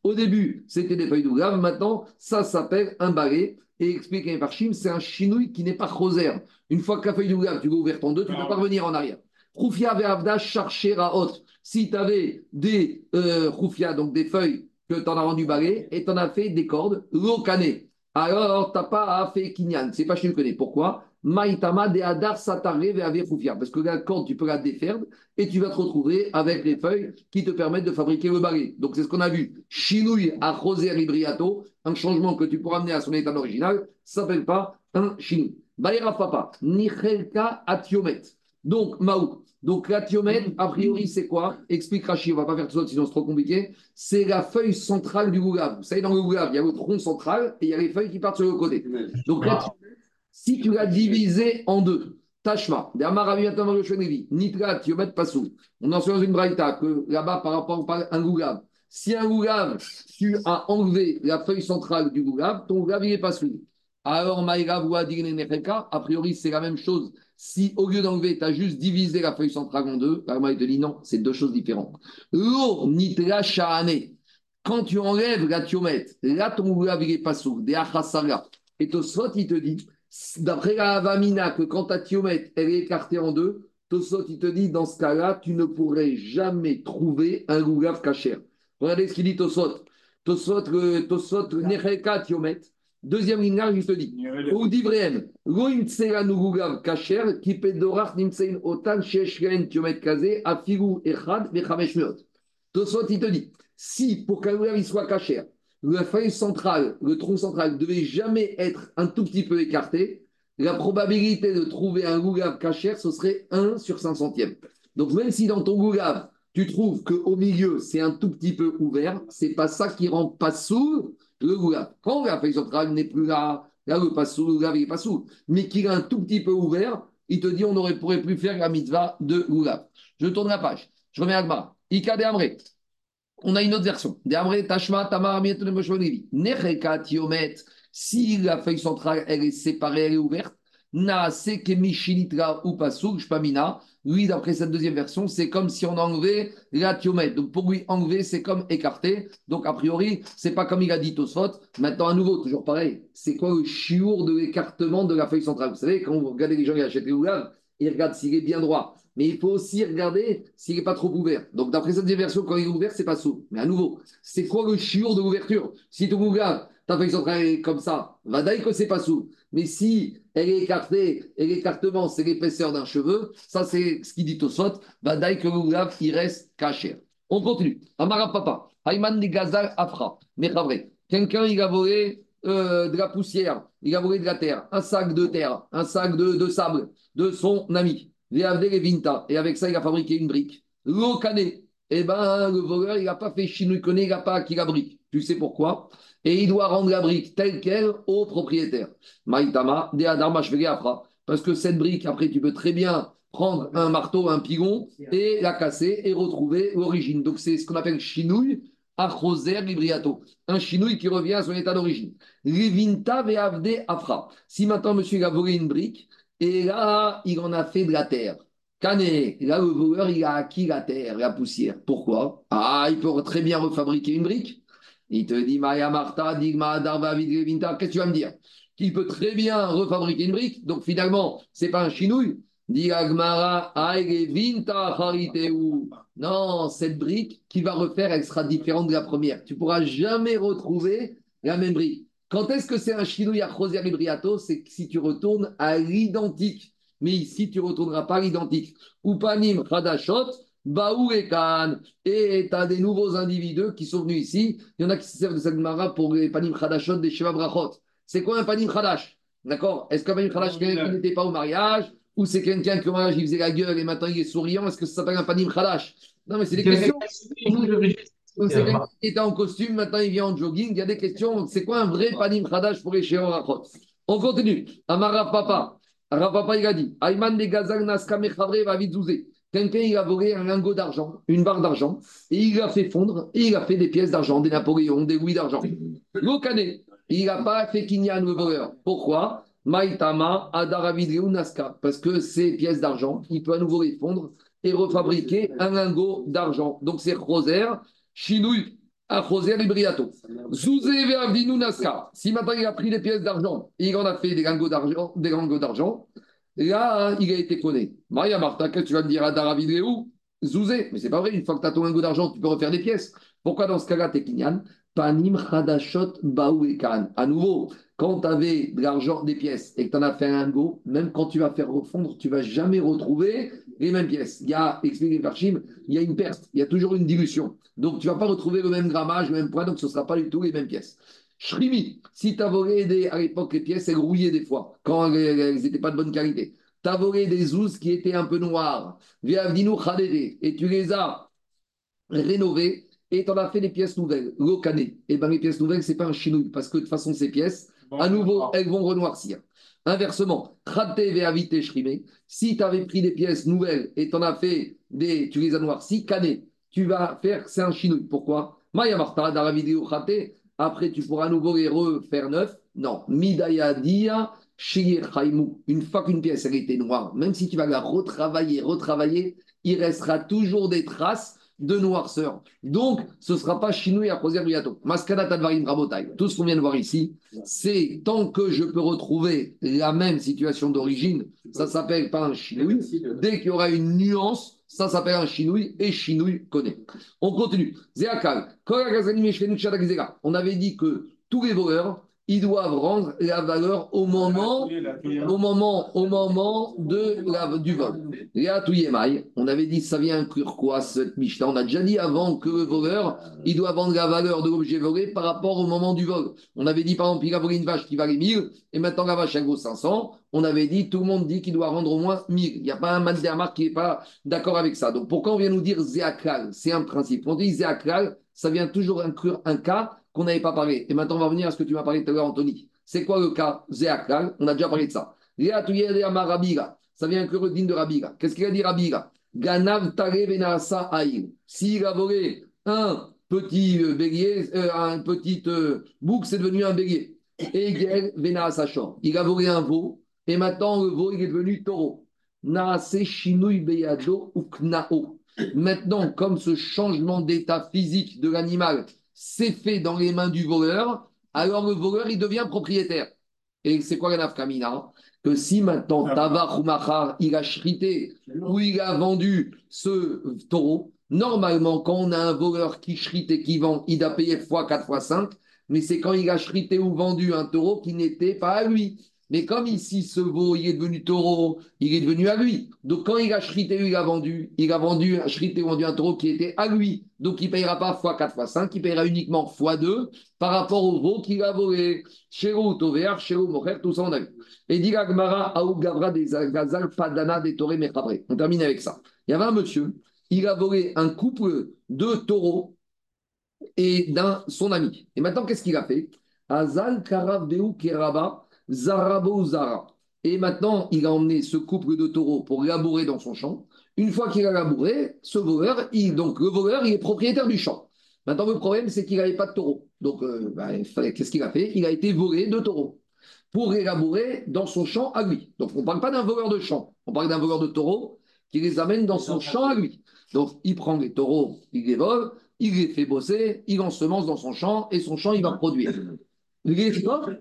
au début, c'était des feuilles d'ougave. Maintenant, ça s'appelle un balai. Et expliqué par Chim, c'est un chinouille qui n'est pas rosaire. Une fois que la feuille d'ougave, tu vas ouvrir ton deux, tu ne peux pas revenir en arrière. Khoufia ve'avda charchera Si tu avais des euh, donc des feuilles que tu en as rendu balai et tu en as fait des cordes, locané. Alors, tu n'as pas fait kinyan. C'est pas chez le connais. Pourquoi? Maïtama de Adar Parce que la corde, tu peux la défaire et tu vas te retrouver avec les feuilles qui te permettent de fabriquer le balai. Donc, c'est ce qu'on a vu. Chinouille à Roser Libriato, un changement que tu pourras amener à son état original, ça s'appelle pas un chinouille. Baïra Papa, Nichelka Atiomet. Donc, Maou. Donc, l'atiomet, a priori, c'est quoi? Explique Rachid, on ne va pas faire tout ça, sinon c'est trop compliqué. C'est la feuille centrale du goulav. Vous savez, dans le goulav, il y a le tronc central et il y a les feuilles qui partent sur le côté. Donc, si tu l'as divisé en deux, Tashma, Nitra, Tiomet, Passou. On en sait dans une braïta que là-bas, par rapport à un goulav, si un goulav, tu as enlevé la feuille centrale du goulav, ton goulav, il est pas sous. Alors, Maïra, a priori, c'est la même chose. Si au lieu d'enlever, tu as juste divisé la feuille centrale en deux, la te dit non, c'est deux choses différentes. L'eau, nitra, shahane. Quand tu enlèves la tiomètre, là, ton goulav, il est pas sous. Des Et Tosfot, il te dit, D'après la Avamina, que quand ta tiomètre elle est écartée en deux, Tosot, il te dit, dans ce cas-là, tu ne pourrais jamais trouver un goulav kacher. Regardez ce qu'il dit Tosot. Tosot, Tosot, Necheka tiomètre. Deuxième ligne, il te dit, ou divreem, loim tselanu goulav kacher, qui pedorach nimsein otan sheshren tiomètre kazé, afigu echad, vechamesh meot. Tosot, il te dit, si pour qu'un goulav soit kacher, la feuille centrale, le tronc central ne devait jamais être un tout petit peu écarté, la probabilité de trouver un gougave cachère, ce serait 1 sur 5 centièmes. Donc même si dans ton gougave, tu trouves qu'au milieu, c'est un tout petit peu ouvert, c'est pas ça qui rend pas sous le gougave. Quand la feuille centrale n'est plus là, là, le pas le n'est pas sous, mais qu'il a un tout petit peu ouvert, il te dit on ne pourrait plus faire la mitzvah de gougave. Je tourne la page. Je remets à Gmara. Ika de Amré. On a une autre version. Si la feuille centrale est séparée, elle est ouverte, na ou pamina. Lui, d'après cette deuxième version, c'est comme si on enlevait la thiomètre. Donc pour lui, enlever, c'est comme écarter. Donc a priori, c'est pas comme il a dit Tosfot. Maintenant, à nouveau, toujours pareil. C'est quoi le chiour de l'écartement de la feuille centrale Vous savez, quand vous regardez les gens qui achètent les ougaves, ils regardent s'il est bien droit mais il faut aussi regarder s'il n'est pas trop ouvert. Donc, d'après cette version, quand il est ouvert, c'est pas sous. Mais à nouveau, c'est quoi le chiour de l'ouverture? Si ton ta feuille centrale comme ça, va dire que c'est pas sous. Mais si elle est écartée, et l'écartement, c'est l'épaisseur d'un cheveu, ça, c'est ce qu'il dit au sot, va dire que le il reste caché. On continue. Amara Papa, Ayman de Gazal Afra, vrai. Quelqu'un, il a volé euh, de la poussière, il a volé de la terre, un sac de terre, un sac de, de sable de son ami. Et avec ça, il a fabriqué une brique. L'okane. Eh bien, le voleur, il n'a pas fait connaît, il n'a pas acquis la brique. Tu sais pourquoi? Et il doit rendre la brique telle qu'elle au propriétaire. Maïtama, Parce que cette brique, après, tu peux très bien prendre un marteau, un pigon, et la casser et retrouver l'origine. Donc, c'est ce qu'on appelle chinouille, achoser libriato. Un chinouille qui revient à son état d'origine. Livinta ve'avde afra. Si maintenant, monsieur, a volé une brique, et là, il en a fait de la terre. Cané, là, le voleur, il a acquis la terre, la poussière. Pourquoi? Ah, il peut très bien refabriquer une brique. Il te dit, Maya Marta, Digma, Darva, Vidrevinta, qu'est-ce que tu vas me dire? Qu'il peut très bien refabriquer une brique. Donc finalement, c'est pas un chinouille. Vinta, Non, cette brique qui va refaire, elle sera différente de la première. Tu pourras jamais retrouver la même brique. Quand est-ce que c'est un chinouille à José Libriato C'est si tu retournes à l'identique. Mais ici, tu ne retourneras pas à l'identique. Upanim Hadashot, Baou et Khan. Et tu as des nouveaux individus qui sont venus ici. Il y en a qui se servent de cette mara pour les Panim Hadashot des Sheva Brachot. C'est quoi un Panim Hadash D'accord? Est-ce qu'un Panim Hadash, quelqu'un qui n'était pas au mariage? Ou c'est quelqu'un qui au mariage, il faisait la gueule et maintenant il est souriant Est-ce que ça s'appelle un Panim Hadash Non, mais c'est des questions. Donc, c'est quelqu'un qui était en costume, maintenant il vient en jogging. Il y a des questions. C'est quoi un vrai panim khadash pour les Rachot? On continue. Amara Papa. Papa, il a dit Ayman de Gazal Naska va vite Quelqu'un, il a volé un lingot d'argent, une barre d'argent, et il l'a fait fondre, et il a fait des pièces d'argent, des Napoléons, des louis d'argent. L'Okane, il n'a pas fait Kinyan le voleur. Pourquoi? Maïtama, Adaravidreu. Parce que ces pièces d'argent, il peut à nouveau les fondre et refabriquer un lingot d'argent. Donc c'est Rosaire Chinouille, Achoser et Briato. Zouzé Naska. Si maintenant il a pris des pièces d'argent, il en a fait des lingots d'argent, des lingots d'argent. Là, il a été connu. Maria Martha, que tu vas me dire à Daravid où Zouzé? Mais c'est pas vrai, une fois que tu as ton lingot d'argent, tu peux refaire des pièces. Pourquoi dans ce cas-là, t'es Panim Hadashot Baou À nouveau, quand tu avais de l'argent, des pièces, et que tu en as fait un lingot, même quand tu vas faire refondre, tu vas jamais retrouver les mêmes pièces. Il y a, expliqué par il y a une perte, il y a toujours une dilution. Donc, tu vas pas retrouver le même grammage, le même poids, donc ce ne sera pas du tout les mêmes pièces. Shrimi, si tu as volé des, à l'époque les pièces, elles rouillaient des fois, quand elles n'étaient pas de bonne qualité. Tu as volé des zouzes qui étaient un peu noires, et tu les as rénovées et tu en as fait des pièces nouvelles, locanées. Et bien les pièces nouvelles, ce n'est pas un chinouille, parce que de toute façon, ces pièces, à nouveau, elles vont renoircir. Inversement, si tu avais pris des pièces nouvelles et en as fait des, tu les as noircies, cané, tu vas faire, c'est un chinouille. Pourquoi? Maya Marta, dans la vidéo après tu pourras à nouveau les refaire neuf. Non, Midaya Dia, Une fois qu'une pièce a été noire, même si tu vas la retravailler, retravailler, il restera toujours des traces de noirceur. Donc, ce ne sera pas chinouille à causer bientôt. Maskana Tadvarim Rabotai. Tout ce qu'on vient de voir ici, c'est tant que je peux retrouver la même situation d'origine, ça s'appelle pas un chinouille. Dès qu'il y aura une nuance, ça s'appelle un chinouille et chinouille connaît. On continue. On avait dit que tous les voleurs, ils doivent rendre la valeur au moment, au moment, au moment de la, du vol. Là, on avait dit ça vient inclure quoi cette Mishnah On a déjà dit avant que le voleur, il doit vendre la valeur de l'objet volé par rapport au moment du vol. On avait dit par exemple, il a volé une vache qui valait 1000 et maintenant la vache elle vaut 500. On avait dit tout le monde dit qu'il doit rendre au moins 1000. Il n'y a pas un Mandermark qui n'est pas d'accord avec ça. Donc pourquoi on vient nous dire Zéakral C'est un principe. On dit Zéakral, ça vient toujours inclure un cas qu'on n'avait pas parlé. Et maintenant, on va venir à ce que tu m'as parlé tout à l'heure, Anthony. C'est quoi le cas Zéakal On a déjà parlé de ça. Ça vient que le de Rabiga. Qu'est-ce qu'il a dit Rabiga Ganav. S'il a volé un petit euh, bélier, euh, un petit euh, bouc, c'est devenu un bélier. Shor. Il a volé un veau. Et maintenant, le veau, il est devenu taureau. Beyado Uknao. Maintenant, comme ce changement d'état physique de l'animal c'est fait dans les mains du voleur, alors le voleur, il devient propriétaire. Et c'est quoi la nafkamina Que si maintenant Tavar ou il a chrité ou il a vendu ce taureau, normalement, quand on a un voleur qui chrite et qui vend, il a payé x4, x5, mais c'est quand il a chrité ou vendu un taureau qui n'était pas à lui. Mais comme ici, ce veau, il est devenu taureau, il est devenu à lui. Donc, quand il a chrité, il a vendu, il a vendu, chrité vendu un taureau qui était à lui. Donc, il ne payera pas x4, x5, il payera uniquement x2 par rapport au veau qu'il a volé. Chéro, Tover, Chéro, Mocher, tout ça, on a vu. Et dit Gmara, Aou Gavra, des Gazal, Padana, des Toré, après. On termine avec ça. Il y avait un monsieur, il a volé un couple de taureaux et d'un son ami. Et maintenant, qu'est-ce qu'il a fait? Azal, Karav, Deu, Keraba, Zarabo Zara. Et maintenant, il a emmené ce couple de taureaux pour labourer dans son champ. Une fois qu'il a labouré, ce voleur, il, donc le voleur, il est propriétaire du champ. Maintenant, le problème, c'est qu'il n'avait pas de taureaux. Donc, euh, bah, qu'est-ce qu'il a fait? Il a été volé de taureaux pour les labourer dans son champ à lui. Donc, on ne parle pas d'un voleur de champ, on parle d'un voleur de taureaux qui les amène dans son champ à lui. Donc, il prend les taureaux, il les vole, il les fait bosser, il ensemence dans son champ et son champ, il va produire. Les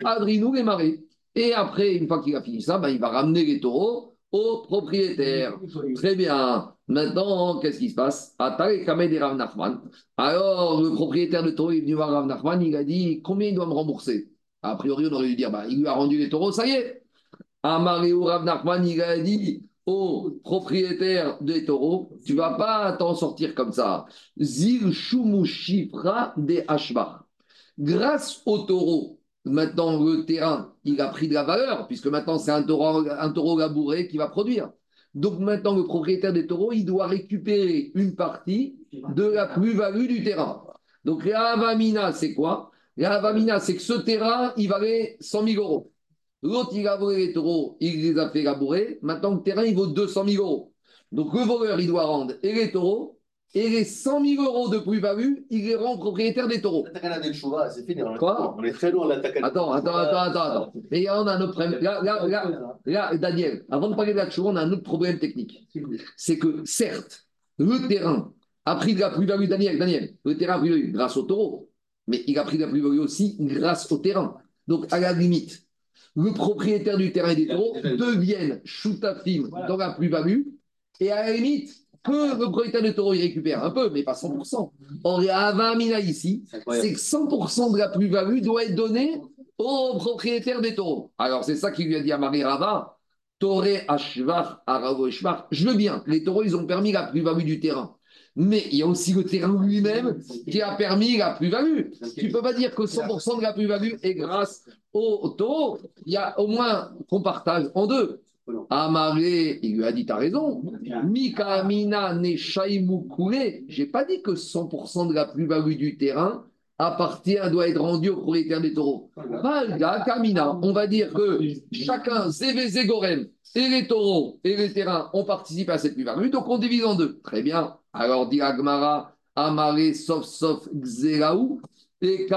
Adrinou les marais. Et après, une fois qu'il a fini ça, ben, il va ramener les taureaux au propriétaire. Très bien. Maintenant, qu'est-ce qui se passe? Alors, le propriétaire de taureau est venu voir Rav Nachman, il a dit Combien il doit me rembourser? A priori, on aurait dû dire bah, Il lui a rendu les taureaux, ça y est. Amaréo Rav Nachman, il a dit au propriétaire des taureaux Tu vas pas t'en sortir comme ça. Zil Shifra de Ashbar. Grâce au taureau, Maintenant, le terrain, il a pris de la valeur, puisque maintenant, c'est un taureau, un taureau labouré qui va produire. Donc maintenant, le propriétaire des taureaux, il doit récupérer une partie de la plus-value du terrain. Donc la avamina, c'est quoi? La avamina, c'est que ce terrain, il valait 100 000 euros. L'autre, il a volé les taureaux, il les a fait labourer. Maintenant, le terrain, il vaut 200 000 euros. Donc le voleur, il doit rendre et les taureaux et les 100 000 euros de plus-value, il les rend propriétaire des taureaux. c'est fini. Quoi On est très loin de l'attaque Attends, attends, attends, attends, attends. Mais on a un autre problème. Là, là, là, là, Daniel, avant de parler de la chouva, on a un autre problème technique. C'est que, certes, le terrain a pris de la plus-value, Daniel, Daniel, le terrain a pris grâce au taureau, mais il a pris de la plus-value aussi grâce au terrain. Donc, à la limite, le propriétaire du terrain et des taureaux deviennent choutafim dans la plus-value, et à la limite, que le propriétaire du taureau il récupère un peu, mais pas 100%. Or, il y a 20 mina ici, c'est que 100% de la plus-value doit être donnée au propriétaire des taureaux. Alors, c'est ça qu'il lui a dit à Marie Rava, Toré Ashvar, Aravo Je veux bien, les taureaux, ils ont permis la plus-value du terrain. Mais il y a aussi le terrain lui-même qui a permis la plus-value. Tu ne peux pas dire que 100% de la plus-value est grâce au taureau. Il y a au moins qu'on partage en deux. Amaré, il lui a dit, tu as raison. Mika Amina Je J'ai pas dit que 100% de la plus-value du terrain appartient, doit être rendu au propriétaire des taureaux. Kamina, on va dire que chacun, Zévé et les taureaux et les terrains ont participé à cette plus-value, donc on divise en deux. Très bien. Alors, dit Agmara, Amaré, sauf, sauf, Xeraou, et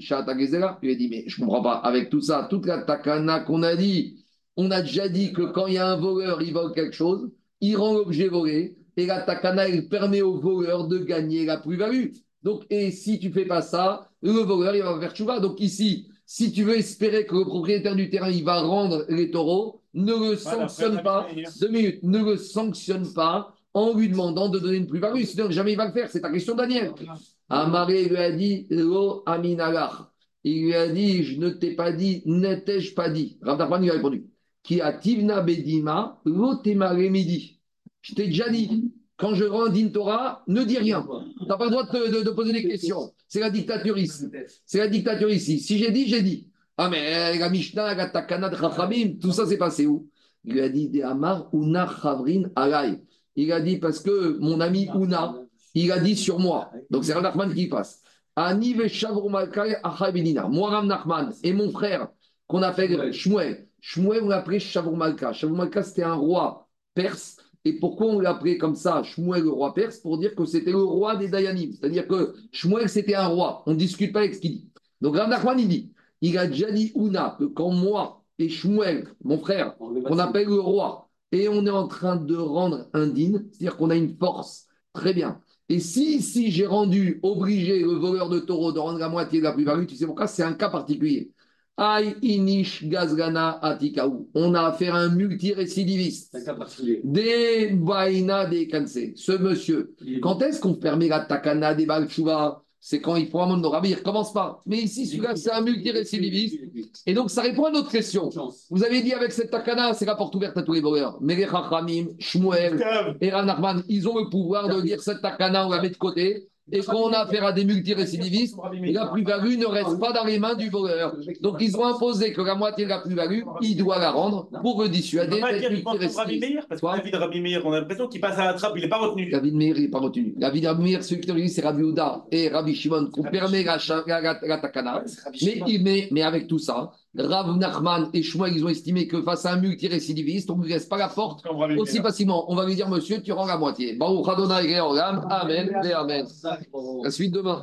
Shata, Gezera. Il a dit, mais je ne comprends pas, avec tout ça, toute la takana qu'on a dit, on a déjà dit que quand il y a un voleur, il vole quelque chose, il rend l'objet volé, et la takana, elle permet au voleur de gagner la plus-value. Donc, et si tu fais pas ça, le voleur, il va faire chouva. Donc ici, si tu veux espérer que le propriétaire du terrain, il va rendre les taureaux, ne le sanctionne pas, deux minutes, ne le sanctionne pas en lui demandant de donner une plus-value, sinon jamais il va le faire. C'est ta question, Daniel. Amaré lui a dit, Lo aminagar. Il lui a dit, je ne t'ai pas dit, ne t'ai-je pas dit? Rav lui a répondu, Qui a tivna bedima, lo midi. Je t'ai déjà dit, quand je rends une Torah, ne dis rien. Tu n'as pas le droit de, poser des questions. C'est la dictature ici. C'est la dictature ici. Si j'ai dit, j'ai dit. Ah, mais la Mishnah, la Takana de tout ça s'est passé où? Il lui a dit Amar Una Chavrin Alay. Il a dit parce que mon ami Una, il a dit sur moi. Donc c'est Rav Nachman qui passe. Moi, Rav Nachman et mon frère, qu'on appelle Shmuel. Shmuel, on l'appelait Shavur Malka. Shavur Malka, c'était un roi perse et pourquoi on l'a appelé comme ça, Shmuel, le roi perse, pour dire que c'était le roi des Dayanim. C'est-à-dire que Shmuel, c'était un roi. On ne discute pas avec ce qu'il dit. Donc, Rav il dit, il a déjà dit Una, que quand moi et Shmuel, mon frère, qu'on appelle le roi, et on est en train de rendre indigne, c'est-à-dire qu'on a une force, très bien. Et si, si j'ai rendu obligé le voleur de taureau de rendre la moitié de la plus-value, tu sais pourquoi? C'est un cas particulier. Aïe Inish Gazgana Atikaou. On a affaire à un multirécidiviste. Des Baina des Kanse. Ce monsieur, quand est-ce qu'on permet la Takana des Balchouva? C'est quand il faut un monde de rabbi, il ne recommence pas. Mais ici, celui-là, c'est un multirécidiviste. Et donc, ça répond à notre question. Vous avez dit avec cette takana, c'est la porte ouverte à tous les voleurs. Mais les Chachamim, Shmuel et Ranachman, ils ont le pouvoir de dire cette takana, on la met de côté et quand on a affaire à des multirécidivistes, la plus-value ne reste pas dans les mains du voleur. Donc ils ont imposé que la moitié de la plus-value, il doit la rendre pour le dissuader d'être multirécidiviste. Parce que David Rabbi Meir, on a l'impression qu'il passe à la trappe, il n'est pas retenu. David Meir, il n'est pas retenu. David Rabbi Meir, celui qui dit, c'est Rabbi Ouda et Rabbi Shimon, qu'on permet la, la, takana. Mais, mais avec tout ça, Rav Nachman et Shmuel, ils ont estimé que face à un multirécidiviste, on ne lui laisse pas la porte aussi facilement. On va lui dire, monsieur, tu rends la moitié. Amen. Amen. La suite demain.